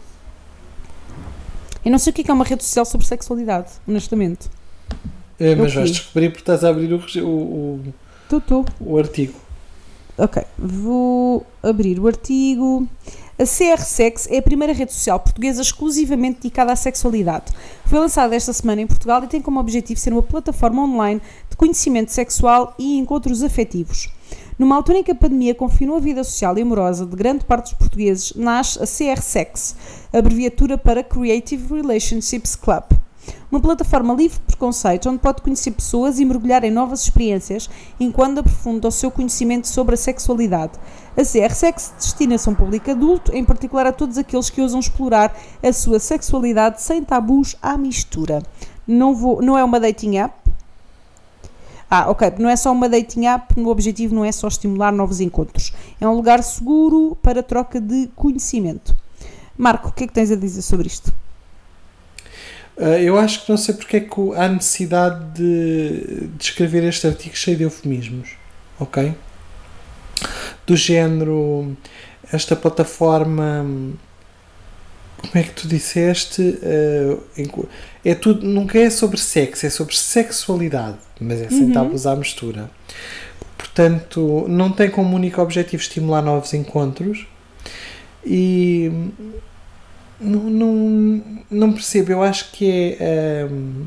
Eu não sei o que é é uma rede social sobre sexualidade, honestamente.
É, mas vais descobrir porque estás a abrir o, o, o,
Estou, estou.
o artigo.
Ok, vou abrir o artigo. A CRSex é a primeira rede social portuguesa exclusivamente dedicada à sexualidade. Foi lançada esta semana em Portugal e tem como objetivo ser uma plataforma online de conhecimento sexual e encontros afetivos. Numa altura em que a pandemia confinou a vida social e amorosa de grande parte dos portugueses, nasce a CRSex, abreviatura para Creative Relationships Club. Uma plataforma livre de preconceito onde pode conhecer pessoas e mergulhar em novas experiências enquanto aprofunda o seu conhecimento sobre a sexualidade. A CRSex destina-se a um público adulto, em particular a todos aqueles que ousam explorar a sua sexualidade sem tabus à mistura. Não, vou, não é uma dating app. Ah, ok. Não é só uma dating app, o objetivo não é só estimular novos encontros. É um lugar seguro para troca de conhecimento. Marco, o que é que tens a dizer sobre isto?
Uh, eu acho que não sei porque é que há necessidade de, de escrever este artigo cheio de eufemismos, ok? Do género, esta plataforma, como é que tu disseste? Enqu- é tudo, nunca é sobre sexo, é sobre sexualidade, mas é sem tabus à mistura. Portanto, não tem como único objetivo estimular novos encontros e não, não, não percebo, eu acho que é. hum,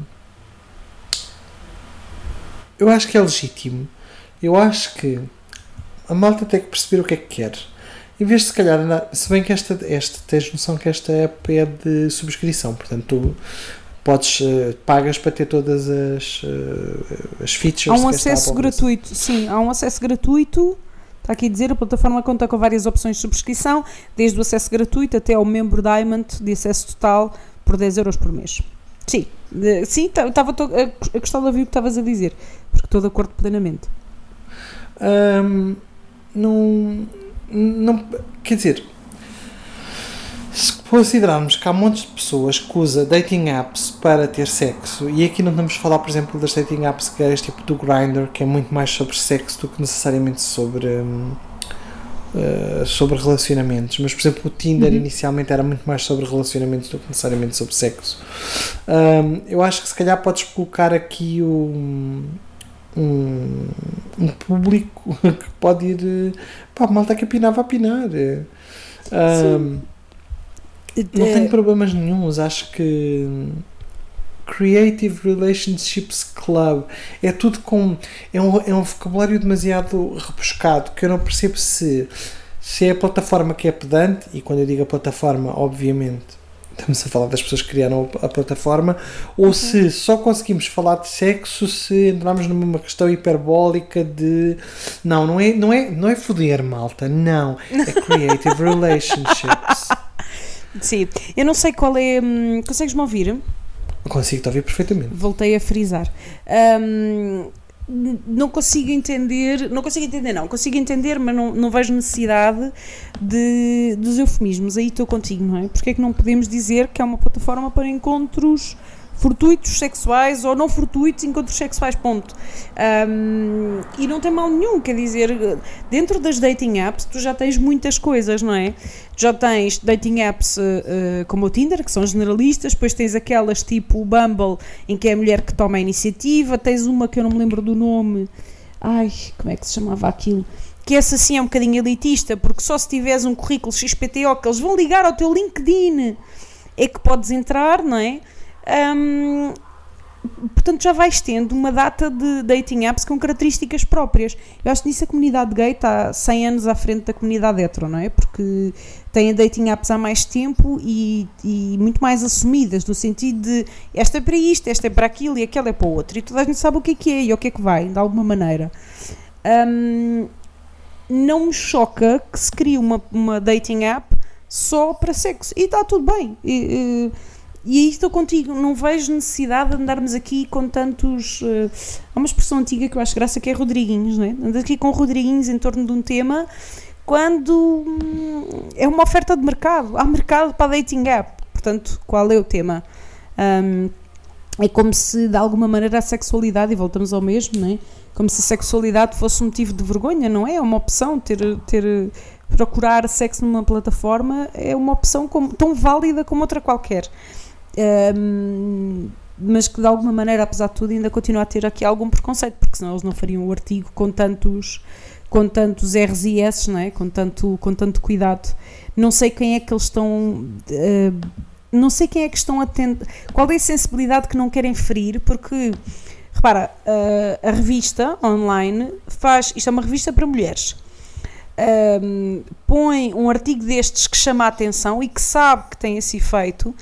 eu acho que é legítimo. Eu acho que a malta tem que perceber o que é que quer. Em vez de se calhar andar. Se bem que esta, esta tens noção que esta app é de subscrição, portanto tu podes. eh, pagas para ter todas as, eh, as features.
Há um acesso gratuito, sim, há um acesso gratuito. Está aqui a dizer, a plataforma conta com várias opções de subscrição, desde o acesso gratuito até ao membro Diamond de acesso total por 10 euros por mês. Sim, de- sim, estava a gostar de ouvir o que estavas a dizer, porque estou de acordo plenamente.
Hum, não, não. Quer dizer, se considerarmos que há montes de pessoas que usam dating apps para ter sexo, e aqui não estamos a falar, por exemplo, das dating apps gays, tipo do Grindr, que é muito mais sobre sexo do que necessariamente sobre. hum, eh, sobre relacionamentos, mas por exemplo o Tinder inicialmente era muito mais sobre relacionamentos do que necessariamente sobre sexo. Hum, eu acho que se calhar podes colocar aqui o, um, um público [LAUGHS] que pode ir. eh, Pá, a malta que apinar vai apinar. eh. Ahm, não
Eh,
tenho problemas nenhums. Acho que. hum, Creative Relationships Club é tudo com. É um, é um vocabulário demasiado rebuscado que eu não percebo se, se é a plataforma que é pedante, e quando eu digo a plataforma, obviamente estamos a falar das pessoas que criaram a plataforma, ou se só conseguimos falar de sexo se entrarmos numa questão hiperbólica de não, não é, não é, não é foder, malta, não, é [LAUGHS] creative relationships.
Sim, eu não sei qual é. hum, Consegues-me ouvir?
Consigo te ouvir perfeitamente.
Voltei a frisar. N- não consigo entender, não consigo entender, não, consigo entender, mas não, não vejo necessidade de, dos eufemismos. Aí estou contigo, não é? Porque é que não podemos dizer que é uma plataforma para encontros fortuitos sexuais ou não fortuitos encontros sexuais, ponto. Hum, e não tem mal nenhum, quer dizer, dentro das dating apps tu já tens muitas coisas, não é? Já tens dating apps eh, como o Tinder, que são generalistas, depois tens aquelas tipo o Bumble, em que é a mulher que toma a iniciativa, tens uma que eu não me lembro do nome, ai, como é que se chamava aquilo? Que essa sim é um bocadinho elitista, porque só se tiveres um currículo XPTO que eles vão ligar ao teu LinkedIn é que podes entrar, não é? Hum, portanto já vais tendo uma data de dating apps com características próprias. Eu acho que nisso a comunidade gay está 100 anos à frente da comunidade hetero, não é? Porque têm dating apps há mais tempo e, e muito mais assumidas, no sentido de esta é para isto, esta é para aquilo e aquela é para o outro. E toda a gente sabe o que é que é e o que é que vai, de alguma maneira. Hum, não me choca que se crie uma, uma dating app só para sexo. E está tudo bem. E, e- e aí estou contigo, não vejo necessidade de andarmos aqui com tantos. eh, há uma expressão antiga que eu acho graça que é Rodriguinhos, não é? Andar aqui com Rodriguinhos em torno de um tema quando hum, é uma oferta de mercado. Há mercado para dating app. Portanto, qual é o tema? Hum, é como se de alguma maneira a sexualidade, e voltamos ao mesmo, não é? Como se a sexualidade fosse um motivo de vergonha, não é? É uma opção ter. ter procurar sexo numa plataforma é uma opção como- tão válida como outra qualquer. Mas que de alguma maneira, apesar de tudo, ainda continua a ter aqui algum preconceito, porque senão eles não fariam o artigo com tantos, com tantos R's e S, não é? com, tanto, com tanto cuidado. Não sei quem é que eles estão. eh, não sei quem é que estão atentos. Qual é a sensibilidade que não querem ferir, porque. Repara, eh, a revista online faz. Isto é uma revista para mulheres. Põe um artigo destes que chama a atenção e que sabe que tem esse efeito,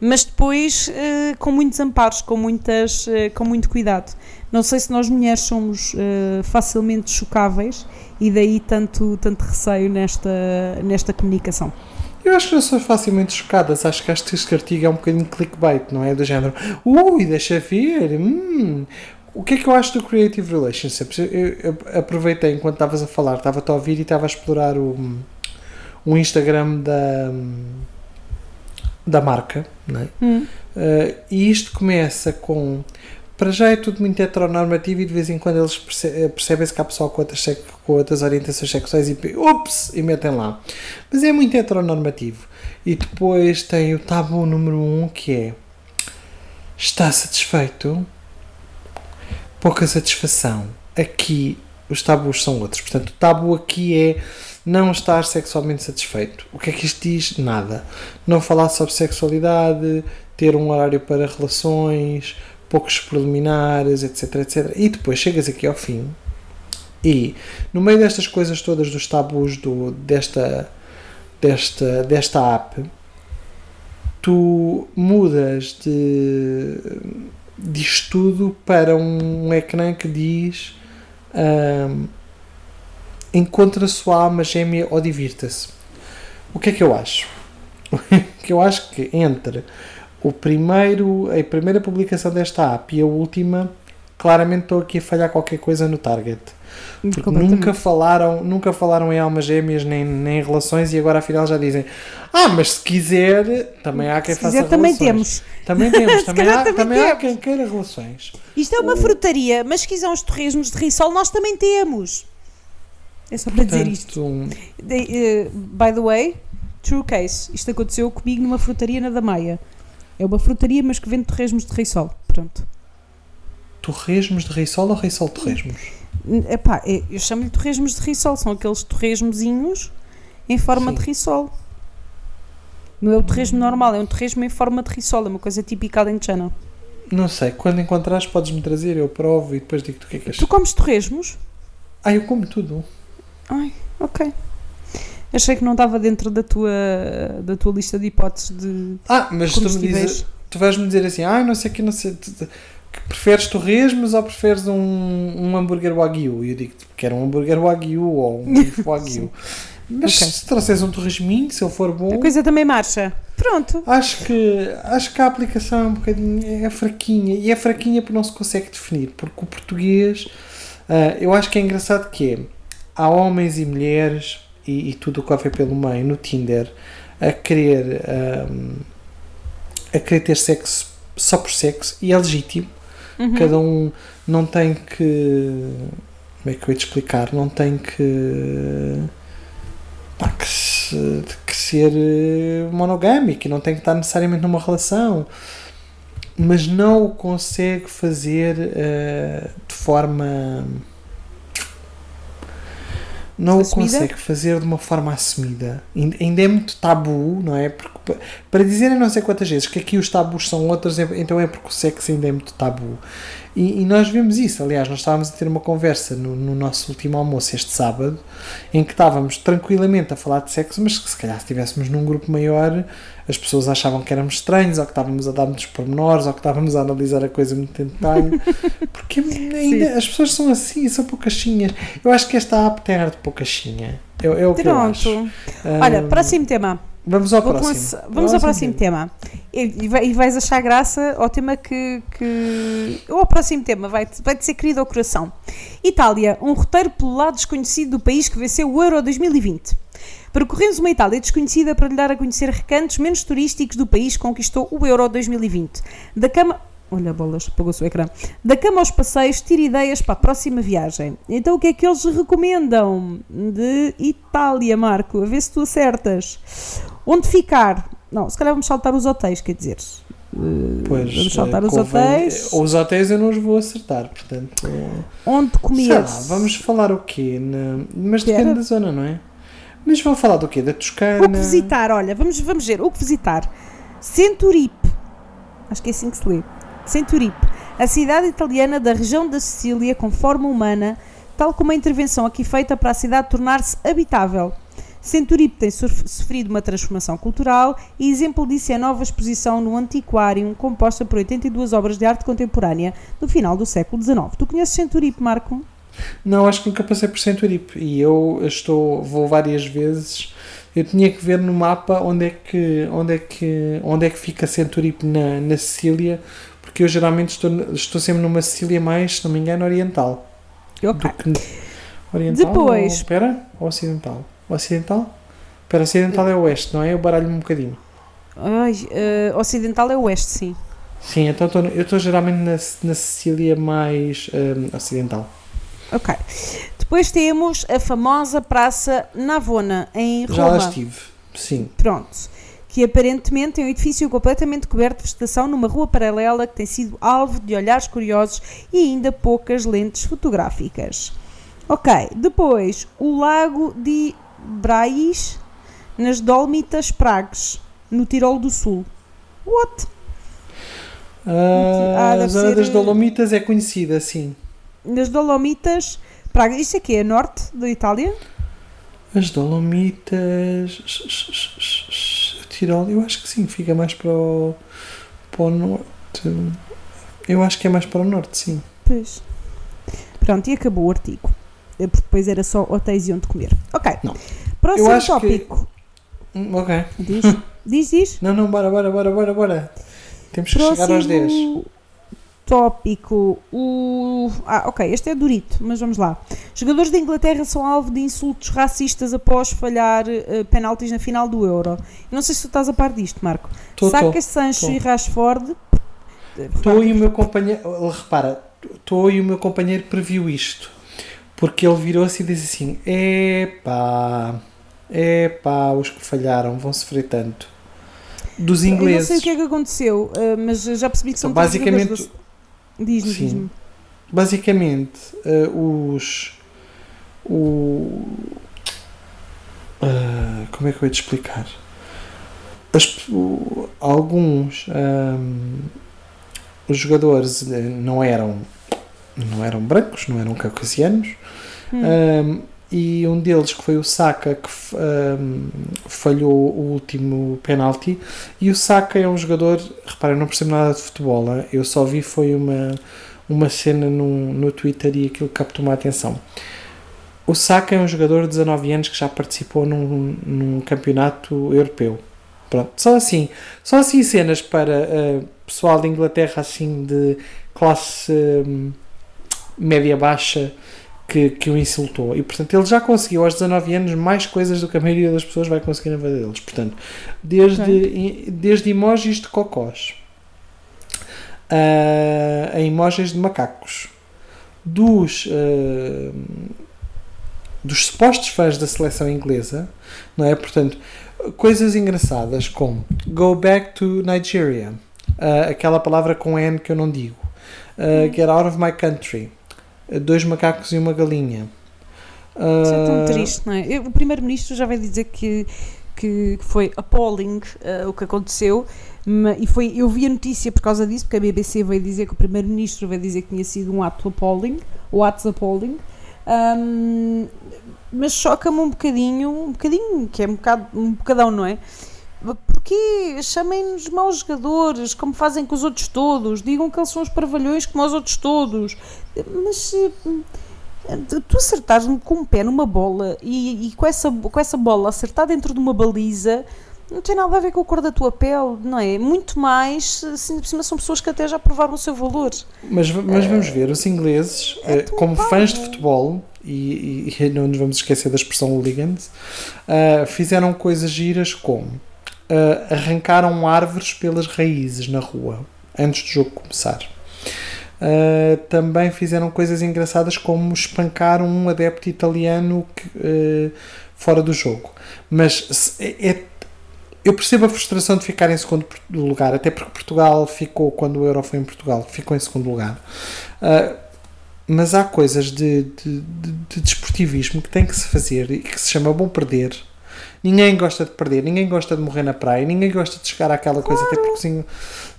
mas depois eh, com muitos amparos, com, muitas, eh, com muito cuidado. Não sei se nós mulheres somos eh, facilmente chocáveis e daí tanto, tanto receio nesta, nesta comunicação.
Eu acho que não são facilmente chocadas. Acho que este artigo é um bocadinho clickbait, não é? Do género, ui, deixa ver. hum." O que é que eu acho do Creative Relationships? Eu, eu- eu aproveitei enquanto estavas a falar, estava-te a ouvir e estava a explorar o, o Instagram da, da marca. É? Uh, e isto começa com. Para já é tudo muito heteronormativo e de vez em quando eles perce- eh, percebem-se que há pessoal com outras, com outras orientações sexuais e ups! e metem lá. Mas é muito heteronormativo. E depois tem o tabu número um que é está satisfeito? Pouca satisfação. Aqui os tabus são outros. Portanto, o tabu aqui é não estar sexualmente satisfeito. O que é que isto diz? Nada. Não falar sobre sexualidade, ter um horário para relações, poucos preliminares, etc, etc. E depois chegas aqui ao fim e no meio destas coisas todas dos tabus do, desta, desta, desta app, tu mudas de, disto tudo para um ecrã que diz ahm, encontra sua alma gêmea ou divirta-se. O que é que eu acho? [LAUGHS] que eu acho que entre o primeiro, a primeira publicação desta app e a última, claramente estou aqui a falhar qualquer coisa no target. Porque nunca falaram, nunca falaram em almas gêmeas nem, nem em relações e agora afinal já dizem ah, mas se quiser, também há quem
Se
faça
quiser, também
relações.
temos.
Também [LAUGHS] temos, também, há,
também
também há
temos.
quem queira relações.
Isto é uma frutaria, mas se quiser uns torresmos de risol, nós também temos. É só para dizer isto.
Portanto,
De- eh, by the way, true case. Isto aconteceu comigo numa frutaria na Damaia. É uma frutaria, mas que vende torresmos de risol. Pronto.
torresmos de risol ou risol de torresmos?
Epá, é- eu chamo-lhe torresmos de risol. São aqueles torresmozinhos em forma
Sim.
de risol. Não é o torresmo normal, é um torresmo em forma de risol. É uma coisa típica alentejana.
Não sei, quando encontrares podes-me trazer, eu provo e depois digo-te o que é que
Tu
achas.
comes torresmos?
Ah, eu como tudo.
Ai, ok. Achei que não estava dentro da tua, da tua lista de hipóteses de
Ah, mas tu me dizes, tu vais-me dizer assim, ah, não sei o que, não sei, tu- tu- preferes torresmos ou preferes um, um hambúrguer wagyu? E eu digo que quero um hambúrguer wagyu ou um [LAUGHS] bife wagyu. Mas
Ok.
se trouxeres um torresminho, se ele for bom,
A coisa também marcha. Pronto.
acho que, acho que a aplicação é um bocadinho é fraquinha. E é fraquinha porque não se consegue definir. Porque o português, ah, eu acho que é engraçado que é, há homens e mulheres e, e tudo o que houver pelo meio no Tinder a querer, ahm, a querer ter sexo só por sexo e é legítimo. Cada um não tem que. Como é que eu ia te explicar? Não tem que. pá, que, se- que ser eh, monogâmico e não tem que estar necessariamente numa relação. Mas não o consegue fazer eh, de forma. Não
Assumida?
o consegue fazer de uma forma assumida. Ainda é muito tabu, não é? Porque, pa- para dizerem não sei quantas vezes que aqui os tabus são outros, é- então é porque o sexo ainda é muito tabu. E, e nós vimos isso. Aliás, nós estávamos a ter uma conversa no, no nosso último almoço este sábado, em que estávamos tranquilamente a falar de sexo, mas que se calhar se estivéssemos num grupo maior, as pessoas achavam que éramos estranhos, ou que estávamos a dar muitos pormenores, ou que estávamos a analisar a coisa muito em detalhe. [LAUGHS] Porque ainda as pessoas são assim, são poucachinhas. Eu acho que esta app tem ar de poucachinha. É, é o que eu acho.
Pronto. Olha,
Ahm,
próximo tema.
Vamos ao
Vou
próximo.
começar- Vamos ao próximo tema. E, e e vais achar graça ao tema que. que ou ao próximo tema, vai-te vai ser querido ao coração. Itália, um roteiro pelo lado desconhecido do país que venceu o Euro 2020. Percorremos uma Itália desconhecida para lhe dar a conhecer recantos menos turísticos do país que conquistou o Euro 2020. Da cama. Olha, bolas, apagou-se o ecrã. Da cama aos passeios, tira ideias para a próxima viagem. Então, o que é que eles recomendam de Itália, Marco? A ver se tu acertas. Onde ficar? Não, se calhar vamos saltar os hotéis, quer dizer.
Pois,
vamos saltar
eh,
os
convém-
hotéis.
Os hotéis eu não os vou acertar, portanto.
Onde
Sei
comer?
lá, vamos falar o quê? Na- Mas
Espera.
depende da zona, não é? Mas vão falar do quê? Da Toscana?
O que visitar, olha, vamos, vamos ver. O que visitar? Centuripe. Acho que é assim que se lê. Centuripe. A cidade italiana da região da Sicília com forma humana, tal como a intervenção aqui feita para a cidade tornar-se habitável. Centuripe tem sof- sofrido uma transformação cultural e exemplo disso é a nova exposição no Antiquarium, composta por 82 obras de arte contemporânea do final do século XIX. Tu conheces Centuripe, Marco?
Não, acho que nunca passei por Centuripe e eu estou, vou várias vezes. Eu tinha que ver no mapa onde é que, onde é que, onde é que fica Centuripe na, na Sicília, porque eu geralmente estou, estou sempre numa Sicília mais, se não me engano, oriental.
Ok.
Oriental
Depois-
ou, espera, ou ocidental? Ocidental? Espera, ocidental é oeste, não é? Eu baralho-me um bocadinho.
Ai, eh, ocidental é oeste, sim.
Sim, então tô eu estou geralmente na, na Sicília mais hum, ocidental.
Ok. Depois temos a famosa Praça Navona, em
Já lá
Roma.
estive, sim.
Pronto. Que aparentemente é um edifício completamente coberto de vegetação numa rua paralela que tem sido alvo de olhares curiosos e ainda poucas lentes fotográficas. Ok. Depois, o Lago de Brais, nas Dólmitas Pragues, no Tirol do Sul. What?
Ah,
Ah,
a zona
ser-
das Dolomitas é conhecida, sim.
Nas Dolomitas Pragas. Isto aqui é norte da Itália?
As Dolomitas. Tirol, eu acho que sim, fica mais para o, para o norte. Eu acho que é mais para o norte, sim.
Pois. Pronto, e acabou o artigo. Eh, Porque depois era só hotéis e onde comer. Ok.
Não.
Próximo
acho que-
tópico.
Hum, Ok.
Diz, [LAUGHS] diz, diz.
Não, não, bora, bora, bora, bora, bora. Temos que chegar aos 10.
Próximo tópico. O... Ah, ok, este é durito, mas vamos lá. Jogadores da Inglaterra são alvo de insultos racistas após falhar eh, penaltis na final do Euro. Eu não sei se tu estás a par disto, Marco.
Tô, tô,
Sacas, Sancho
tô.
e Rashford.
Tu e o meu companheiro. Repara, tu e o meu companheiro previu isto. Porque ele virou-se e disse assim: Epá, epá, os que falharam vão sofrer tanto. Dos
Eu não sei
ingleses.
o que é que aconteceu, eh, mas já percebi que são
Então, basicamente-
Diz-me,
Sim.
diz-me.
Basicamente, eh, os. O. ah, como é que eu ia te explicar? As- alguns. ahm, os jogadores não eram. Não eram brancos, não eram caucasianos.
Hum.
Um, e um deles que foi o Saka que um, falhou o último penalti e o Saka é um jogador reparem, não percebo nada de futebol hein? eu só vi foi uma, uma cena no, no Twitter e aquilo captou-me a atenção o Saka é um jogador de 19 anos que já participou num, num campeonato europeu Pronto, só assim só assim cenas para uh, pessoal de Inglaterra assim de classe um, média baixa que, que o insultou. E portanto ele já conseguiu aos 19 anos mais coisas do que a maioria das pessoas vai conseguir na vida deles. Portanto, desde, i- desde emojis de cocós a, a emojis de macacos, dos, ah, dos supostos fãs da seleção inglesa, não é? Portanto, coisas engraçadas como go back to Nigeria, ah, aquela palavra com N que eu não digo, ah, get out of my country dois macacos e uma galinha.
Isso é tão
Ah,
triste, não é? O Primeiro-Ministro já vai dizer que, que foi appalling eh, o que aconteceu. E foi, eu vi a notícia por causa disso, porque a BBC veio dizer que o Primeiro-Ministro veio dizer que tinha sido um ato appalling, ou atos appalling. Ahm, mas choca-me um bocadinho, um bocadinho, que é um, bocado, um bocadão, não é? Porque chamem-nos maus jogadores, como fazem com os outros todos, digam que eles são os parvalhões como os outros todos. Mas eh, tu acertares-me com um pé numa bola e, e com, essa, com essa bola acertar dentro de uma baliza não tem nada a ver com a cor da tua pele, não é? Muito mais, assim, por cima são pessoas que até já provaram o seu valor.
Mas, mas vamos ver, os ingleses,
é
eh, como fãs de futebol, e, e- não nos vamos esquecer da expressão hooligans, ah, fizeram coisas giras como ah, arrancaram árvores pelas raízes na rua, antes do jogo começar. Ah, também fizeram coisas engraçadas como espancar um adepto italiano que, eh, fora do jogo. Mas é- é- eu percebo a frustração de ficar em segundo lugar, até porque Portugal ficou, quando o Euro foi em Portugal, ficou em segundo lugar. Ah, mas há coisas de, de, de- de desportivismo que tem que se fazer e que se chama bom perder. Ninguém gosta de perder, ninguém gosta de morrer na praia, ninguém gosta de chegar àquela coisa, até assim,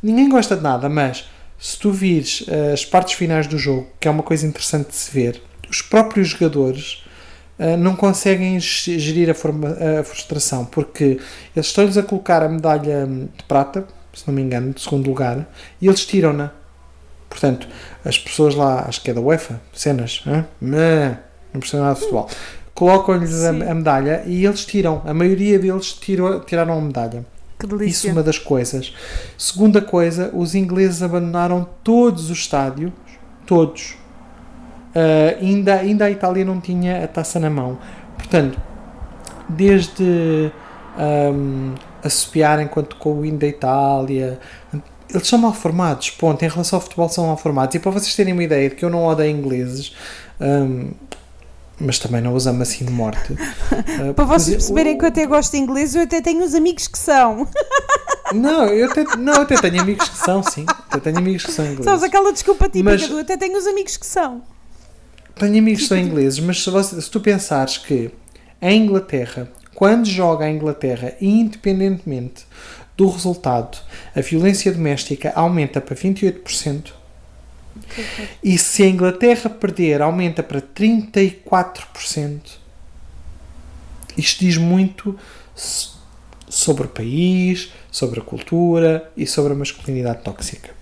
ninguém gosta de nada, mas se tu vires ah, as partes finais do jogo, que é uma coisa interessante de se ver, os próprios jogadores ah, não conseguem ge- gerir a, forma- a frustração, porque eles estão-lhes a colocar a medalha hum, de prata, se não me engano, de segundo lugar, e eles tiram-na. Portanto, as pessoas lá, acho que é da UEFA, cenas, não percebo nada de futebol, colocam-lhes a, a medalha e eles tiram, a maioria deles tirou, tiraram a medalha.
Que
Isso
delícia.
é uma das coisas. Segunda coisa, os ingleses abandonaram todos os estádios, todos. Ah, ainda, ainda a Itália não tinha a taça na mão. Portanto, desde um, assobiar enquanto com o hino da Itália. Eles são mal formados, ponto. Em relação ao futebol, são mal formados. E para vocês terem uma ideia de que eu não odeio ingleses, um, mas também não os amo assim de morte. uh, [LAUGHS]
Para vocês perceberem que eu até gosto de inglês, eu até tenho uns amigos que são. [LAUGHS]
Não, eu até, não, eu até tenho amigos que são, sim. Até tenho amigos que são ingleses.
Sabes aquela desculpa típica
Mas-
do eu até tenho uns amigos que são.
Tenho amigos que são ingleses, mas se, você- se tu pensares que a Inglaterra, quando joga a Inglaterra, independentemente do resultado, a violência doméstica aumenta para 28%. E se a Inglaterra perder, aumenta para 34%. Isto diz muito sobre o país, sobre a cultura e sobre a masculinidade tóxica.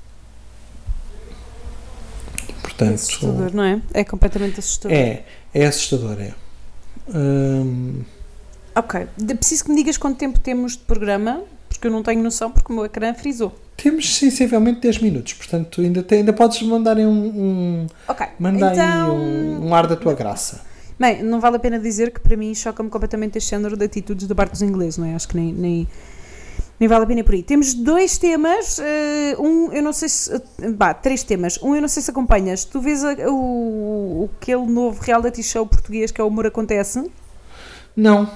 Portanto,
É assustador, não é? É completamente assustador.
é, é assustador, é. Hum,
Ok. Preciso que me digas quanto tempo temos de programa, porque eu não tenho noção, porque o meu ecrã frisou.
Temos sensivelmente 10 minutos, portanto ainda, tem, ainda podes mandar um, um,
Ok.
manda
então,
um, um ar da tua graça.
Bem, não vale a pena dizer que para mim choca-me completamente este género de atitudes da parte dos ingleses, não é? Acho que nem, nem, nem vale a pena ir por aí. Temos dois temas, eh, um, eu não sei se. eh, Bah, três temas. Um, eu não sei se acompanhas. Tu vês a- o, aquele novo reality show português que é o Humor Acontece?
Não,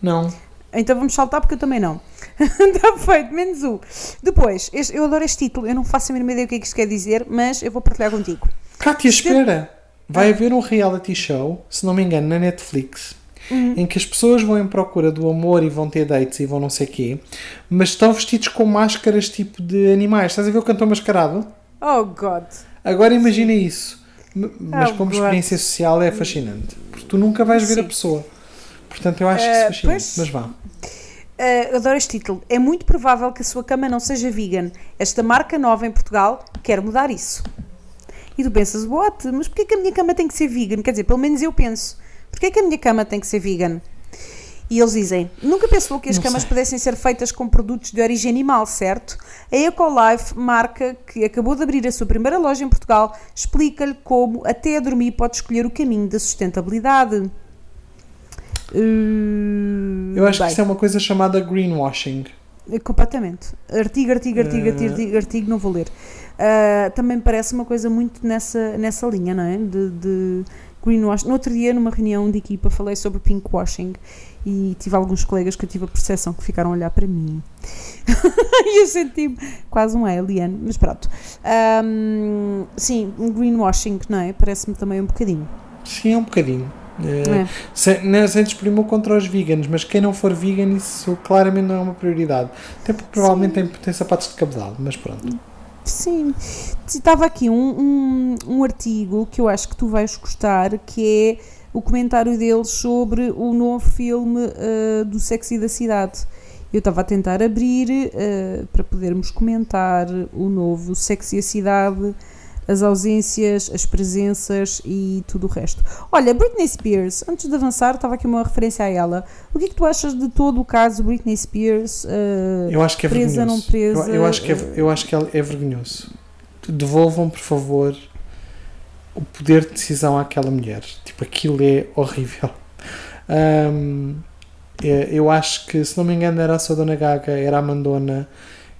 não.
Então vamos saltar porque eu também não. Está [LAUGHS] feito, menos um. Depois, este- eu adoro este título, eu não faço a mínima ideia o que é que isto quer dizer, mas eu vou partilhar contigo.
Cátia, espera! Vai haver um reality show, se não me engano, na Netflix, em que as pessoas vão em procura do amor e vão ter dates e vão não sei quê, mas estão vestidos com máscaras tipo de animais. Estás a ver o cantor mascarado?
Oh God!
Agora imagina isso. Mas
Oh,
como
God.
experiência social é fascinante. Porque tu nunca vais ver a
Sim.
pessoa. Portanto, eu acho
Eh,
isso fascinante.
pois.
Mas vá.
Uh, adoro este título. É muito provável que a sua cama não seja vegan. Esta marca nova em Portugal quer mudar isso. E tu pensas, what? Mas porquê que a minha cama tem que ser vegan? Quer dizer, pelo menos eu penso. Porquê que a minha cama tem que ser vegan? E eles dizem, nunca pensou que as
Não
camas
sei.
pudessem ser feitas com produtos de origem animal, certo? A Ecolife, marca que acabou de abrir a sua primeira loja em Portugal, explica-lhe como até a dormir pode escolher o caminho da sustentabilidade. Uh,
Eu acho
bem.
que isso é uma coisa chamada greenwashing.
É, Completamente. Artigo, artigo, artigo,
Eh.
artigo, artigo, artigo, não vou ler. Ah, também parece uma coisa muito nessa, nessa linha, não é? De, de greenwashing. No outro dia, numa reunião de equipa, falei sobre pinkwashing e tive alguns colegas que eu tive a percepção que ficaram a olhar para mim. [LAUGHS] e eu senti-me quase um alien, mas pronto. Ahm, sim, um greenwashing, não é? Parece-me também um bocadinho.
Sim, é um bocadinho. Eh,
É.
sem, não, sem desprimor contra os veganos, mas quem não for vegan, isso claramente não é uma prioridade. Até porque provavelmente tem, tem sapatos de cabedal, mas pronto.
Sim, estava aqui um, um, um artigo que eu acho que tu vais gostar, que é o comentário deles sobre o novo filme uh, do Sexo e da Cidade. Eu estava a tentar abrir uh, para podermos comentar o novo Sexo e a Cidade, as ausências, as presenças e tudo o resto. Olha, Britney Spears, antes de avançar, estava aqui uma referência a ela. O que é que tu achas de todo o caso Britney Spears? uh,
Eu acho que é
presa,
vergonhoso.
não presa,
eu, eu acho que é, eu acho que é é vergonhoso. Devolvam, por favor, o poder de decisão àquela mulher. Tipo, aquilo é horrível. Ahm, é, eu acho que, se não me engano, era a sua Dona Gaga, era a Mandona.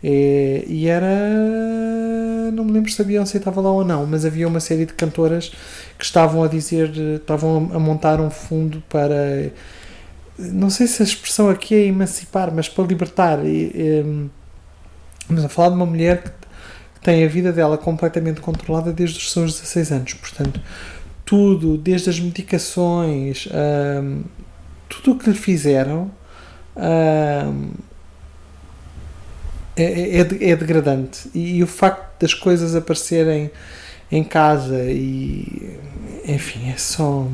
É, e era. Não me lembro se a Beyoncé estava lá ou não, mas havia uma série de cantoras que estavam a dizer. estavam a montar um fundo para. Não sei se a expressão aqui é emancipar, mas para libertar. E, Estamos a falar de uma mulher que tem a vida dela completamente controlada desde os seus 16 anos. Portanto, tudo, desde as medicações, tudo o que lhe fizeram é, é, é é degradante. E, o facto das coisas aparecerem em casa e enfim, é só.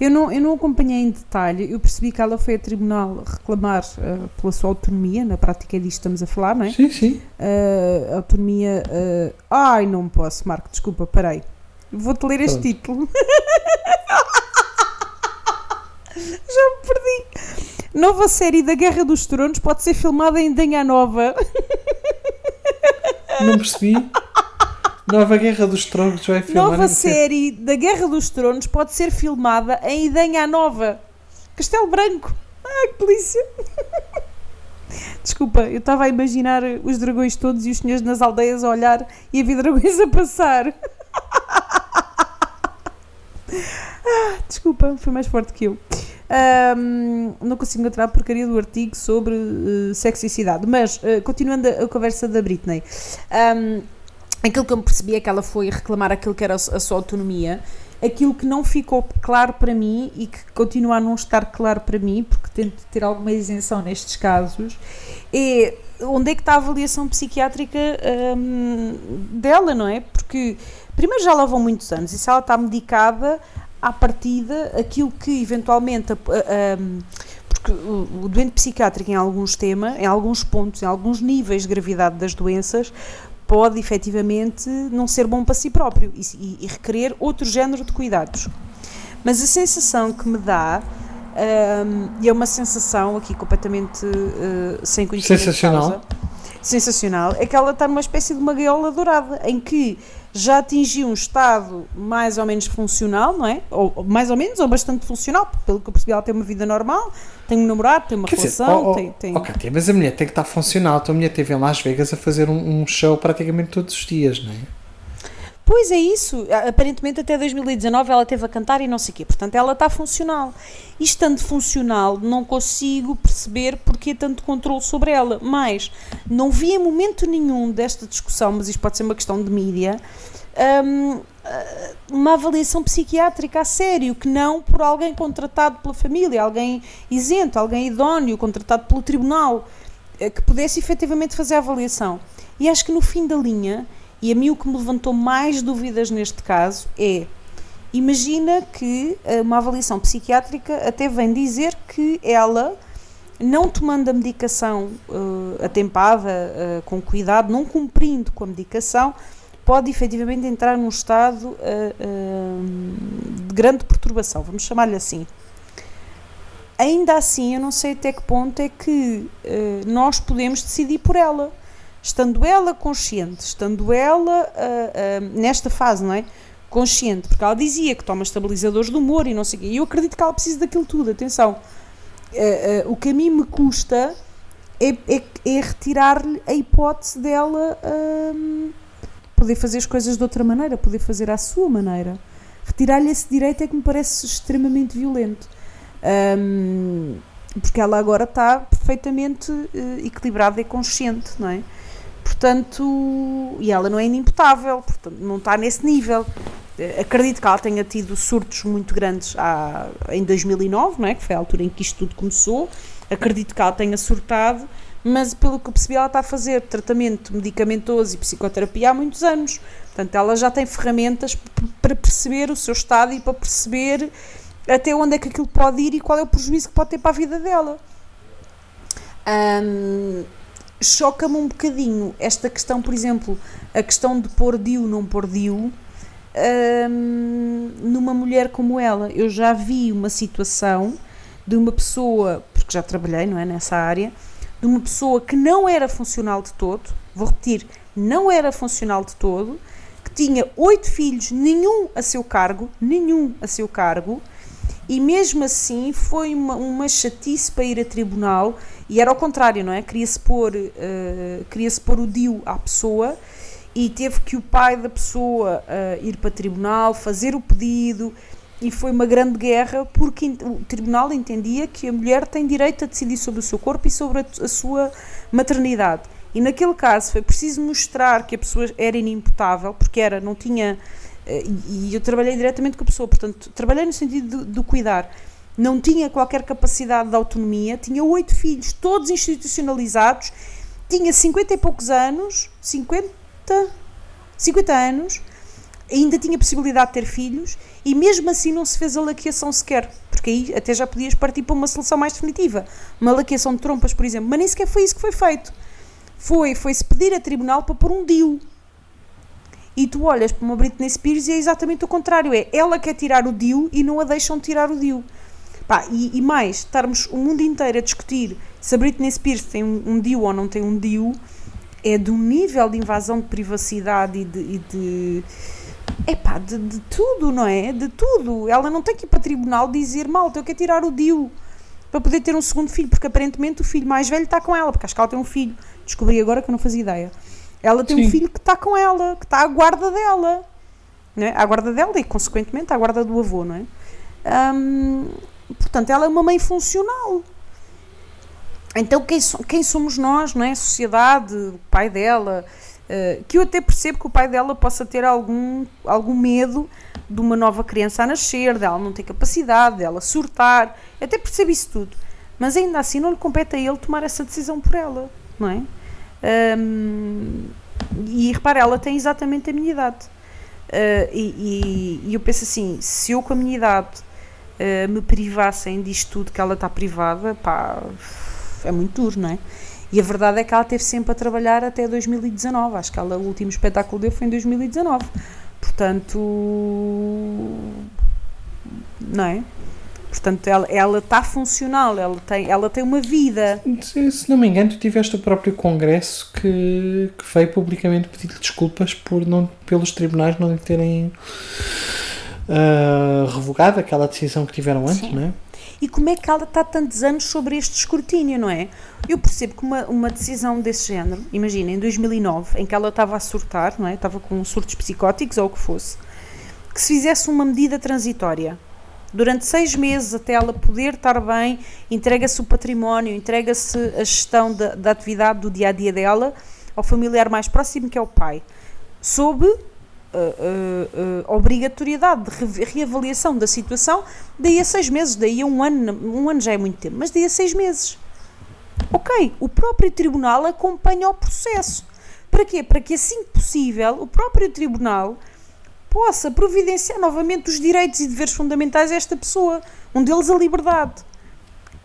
Eu não, eu não acompanhei em detalhe, eu percebi que ela foi a tribunal reclamar eh, pela sua autonomia, na prática é disto que estamos a falar, não é?
Sim, sim.
Eh, autonomia. eh, ai, não posso, Marco, desculpa, parei. Vou-te ler este
Pronto.
título. [LAUGHS] Já me perdi. Nova série da Guerra dos Tronos pode ser filmada em Danha Nova.
Não percebi. Nova Guerra dos Tronos vai filmar
Nova série da Guerra dos Tronos pode ser filmada em Idanha Nova. Castelo Branco. Ai, que delícia. Desculpa, eu estava a imaginar os dragões todos e os senhores nas aldeias a olhar e a ver dragões a passar. Ah, Desculpa, foi mais forte que eu. Ahm, não consigo encontrar a porcaria do artigo sobre eh, sexicidade. Mas, eh, continuando a, a conversa da Britney, ahm, aquilo que eu percebi é que ela foi reclamar aquilo que era a, su- a sua autonomia. Aquilo que não ficou claro para mim e que continua a não estar claro para mim, porque tento ter alguma isenção nestes casos, é onde é que está a avaliação psiquiátrica hum, dela, não é? Porque primeiro já lá vão muitos anos e se ela está medicada à partida, aquilo que eventualmente a- a- porque o, doente psiquiátrico em alguns temas, em alguns pontos, em alguns níveis de gravidade das doenças, pode efetivamente não ser bom para si próprio e, e- requerer outro género de cuidados. Mas a sensação que me dá, hum, e é uma sensação aqui completamente eh, sem conhecimento de
Sensacional.
causa, sensacional, é que ela está numa espécie de uma gaiola dourada, em que já atingiu um estado mais ou menos funcional, não é? Ou, mais ou menos, ou bastante funcional, pelo que eu percebi ela tem uma vida normal, tem um namorado, tem uma
Quer dizer,
relação,
oh, oh,
tem... tem...
mas a mulher tem que estar funcional. Então a mulher esteve em Las Vegas a fazer um, um show praticamente todos os dias, não é?
Pois é isso, aparentemente até 2019 ela teve a cantar e não sei o quê, portanto ela está funcional. E estando funcional, não consigo perceber porque é tanto controle sobre ela, mas não vi em momento nenhum desta discussão, mas isto pode ser uma questão de mídia, hum, ah, uma avaliação psiquiátrica a sério, que não por alguém contratado pela família, alguém isento, alguém idóneo, contratado pelo tribunal, eh, que pudesse efetivamente fazer a avaliação. E acho que no fim da linha, e a mim o que me levantou mais dúvidas neste caso é imagina que eh, uma avaliação psiquiátrica até vem dizer que ela não tomando a medicação eh, atempada, eh, com cuidado, não cumprindo com a medicação, pode efetivamente entrar num estado eh, eh, de grande perturbação, vamos chamar-lhe assim. Ainda assim, eu não sei até que ponto é que eh, nós podemos decidir por ela estando ela consciente, estando ela ah, ah, nesta fase, não é? Consciente, porque ela dizia que toma estabilizadores do humor e não sei o quê. E eu acredito que ela precisa daquilo tudo, atenção. Ah, o que a mim me custa é, é, é retirar-lhe a hipótese dela poder fazer as coisas de outra maneira, poder fazer à sua maneira. Retirar-lhe esse direito é que me parece extremamente violento. Ahm, porque ela agora está perfeitamente equilibrada e consciente, não é? Portanto, e ela não é inimputável, portanto, não está nesse nível. Eh, Acredito que ela tenha tido surtos muito grandes há, em 2009, não é? Que foi a altura em que isto tudo começou. Acredito que ela tenha surtado, mas pelo que eu percebi, ela está a fazer tratamento medicamentoso e psicoterapia há muitos anos. Portanto, ela já tem ferramentas para perceber o seu estado e para perceber até onde é que aquilo pode ir e qual é o prejuízo que pode ter para a vida dela. Hum, Choca-me um bocadinho esta questão, por exemplo, a questão de pôr DIU, não pôr DIU, hum, numa mulher como ela. Eu já vi uma situação de uma pessoa, porque já trabalhei não é, nessa área, de uma pessoa que não era funcional de todo, vou repetir, não era funcional de todo, que tinha oito filhos, nenhum a seu cargo, nenhum a seu cargo, e mesmo assim foi uma, uma chatice para ir a tribunal e era ao contrário, não é? Queria-se pôr, eh, queria-se pôr o DIU à pessoa e teve que o pai da pessoa eh, ir para tribunal, fazer o pedido e foi uma grande guerra porque o tribunal entendia que a mulher tem direito a decidir sobre o seu corpo e sobre a, a sua maternidade. E naquele caso foi preciso mostrar que a pessoa era inimputável, porque era, não tinha eh, e eu trabalhei diretamente com a pessoa, portanto, trabalhei no sentido de cuidar. Não tinha qualquer capacidade de autonomia, tinha oito filhos, todos institucionalizados, tinha 50 e poucos anos, 50, 50 anos, ainda tinha possibilidade de ter filhos e mesmo assim não se fez a laqueação sequer, porque aí até já podias partir para uma solução mais definitiva, uma laqueação de trompas, por exemplo, mas nem sequer foi isso que foi feito. Foi, foi-se pedir a tribunal para pôr um DIU, e tu olhas para uma Britney Spears e é exatamente o contrário. É ela quer tirar o DIU e não a deixam tirar o DIU. Pá, e, e mais, estarmos o mundo inteiro a discutir se a Britney Spears tem um, um DIU ou não tem um DIU é um nível de invasão de privacidade e de. E de epá, de, de tudo, não é? De tudo. Ela não tem que ir para tribunal dizer malta, eu quero tirar o DIU. para poder ter um segundo filho, porque aparentemente o filho mais velho está com ela, porque acho que ela tem um filho. Descobri agora que eu não fazia ideia. Ela tem um
Sim.
filho que está com ela, que está à guarda dela. Não é? À guarda dela e, consequentemente, à guarda do avô, não é? Hum, portanto, ela é uma mãe funcional. Então, quem, quem somos nós, não é? A sociedade, o pai dela, eh, que eu até percebo que o pai dela possa ter algum, algum medo de uma nova criança a nascer, dela não ter capacidade, dela surtar, eu até percebo isso tudo. Mas ainda assim não lhe compete a ele tomar essa decisão por ela, não é? Hum, e repara, ela tem exatamente a minha idade. Uh, e, e- e eu penso assim: se eu com a minha idade uh, me privassem disto tudo que ela está privada, pá, é muito duro, não é? E a verdade é que ela esteve sempre a trabalhar até 2019. Acho que ela, o último espetáculo deu foi em 2019. Portanto, não é? Portanto, ela ela está funcional, ela tem, ela tem uma vida.
Se, se não me engano, tu tiveste o próprio Congresso que, que veio publicamente pedir desculpas por não, pelos tribunais não lhe terem ah, revogado aquela decisão que tiveram antes,
Sim.
não é?
E como é que ela está tantos anos sobre este escrutínio, não é? Eu percebo que uma, uma decisão desse género, imagina, em 2009, em que ela estava a surtar, não é? Estava com surtos psicóticos ou o que fosse, que se fizesse uma medida transitória durante seis meses até ela poder estar bem, entrega-se o património, entrega-se a gestão da, da atividade do dia a dia dela ao familiar mais próximo que é o pai, sob uh, uh, obrigatoriedade de re- reavaliação da situação daí a seis meses, daí a um ano, um ano já é muito tempo, mas daí a seis meses. Ok, o próprio tribunal acompanha o processo. Para quê? Para que assim que possível o próprio tribunal possa providenciar novamente os direitos e deveres fundamentais a esta pessoa, um deles a liberdade.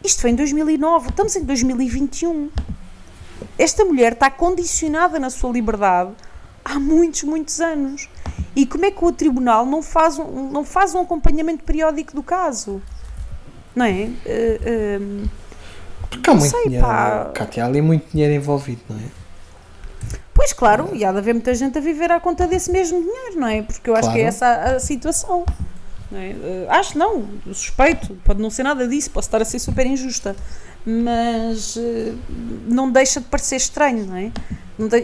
Isto foi em 2009, estamos em 2021. Esta mulher está condicionada na sua liberdade há muitos, muitos anos. E como é que o tribunal não faz um, não faz um acompanhamento periódico do caso? Não é? Eh,
Porque há muito
sei,
dinheiro,
pá.
Cátia, há ali muito dinheiro envolvido, não é?
Pois claro, e há de haver muita gente a viver à conta desse mesmo dinheiro, não é? Porque eu acho que é
Claro.
essa a, a situação. não é? Eh, acho não, suspeito, pode não ser nada disso, posso estar a ser super injusta, mas eh, não deixa de parecer estranho, não é?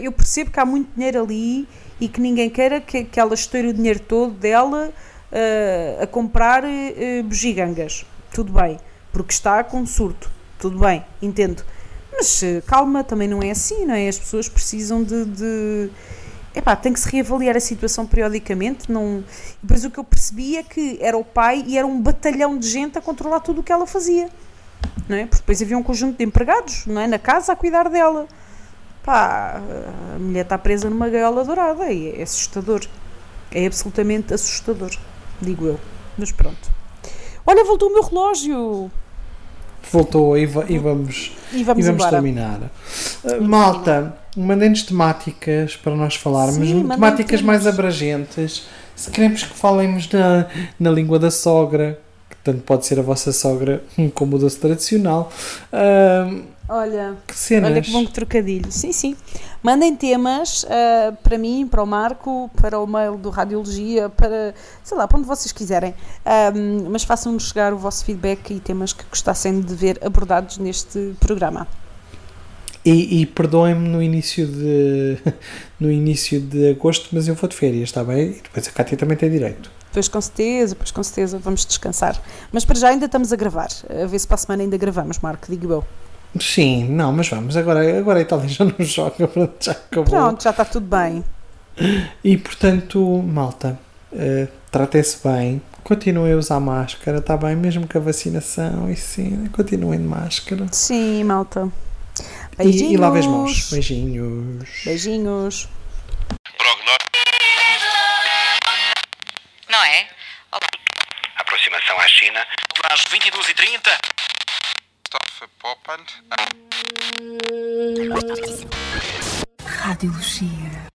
Eu percebo que há muito dinheiro ali e que ninguém queira que, que ela estoure o dinheiro todo dela eh, a comprar eh, bugigangas. Tudo bem, porque está com surto. Tudo bem, entendo. Mas calma, também não é assim, não é? As pessoas precisam de. de... Epá, tem que se reavaliar a situação periodicamente. Não... Depois o que eu percebi é que era o pai e era um batalhão de gente a controlar tudo o que ela fazia. Não é? Porque depois havia um conjunto de empregados não é? na casa a cuidar dela. Pá, a mulher está presa numa gaiola dourada e é assustador. É absolutamente assustador, digo eu. Mas pronto. Olha, voltou o meu relógio!
Voltou e, va- e vamos,
E vamos,
e vamos terminar. Uh, malta, mandem-nos temáticas para nós falarmos,
Sim,
temáticas mais abrangentes. Se queremos que falemos na, na língua da sogra, que tanto pode ser a vossa sogra como o doce tradicional. Uh,
Olha,
que cenas.
Olha que bom trocadilho. Sim, sim. Mandem temas ah, para mim, para o Marco, para o mail do Radiologia, para, sei lá, para onde vocês quiserem. Ahm, mas façam-nos chegar o vosso feedback e temas que gostassem de ver abordados neste programa.
E, e perdoem-me no início de [LAUGHS] no início de agosto, mas eu vou de férias, está bem? E depois a Cátia também tem direito.
Pois com certeza, pois com certeza, vamos descansar. Mas para já ainda estamos a gravar. A ver se para a semana ainda gravamos, Marco, digo eu.
Sim, não, mas vamos, agora, agora a Itália [LAUGHS] já não joga, pronto, já acabou.
Pronto, já está tudo bem.
E portanto, malta, eh, tratem-se bem, continuem a usar máscara, está bem? Mesmo com a vacinação e sim, continuem de máscara.
Sim, malta.
E,
Beijinhos.
e lavem as mãos. Beijinhos.
Beijinhos.
Prognóstico.
Não é? Olá.
Aproximação à China.
Às 22h30.
Stoffe Poppand.
Radiologia.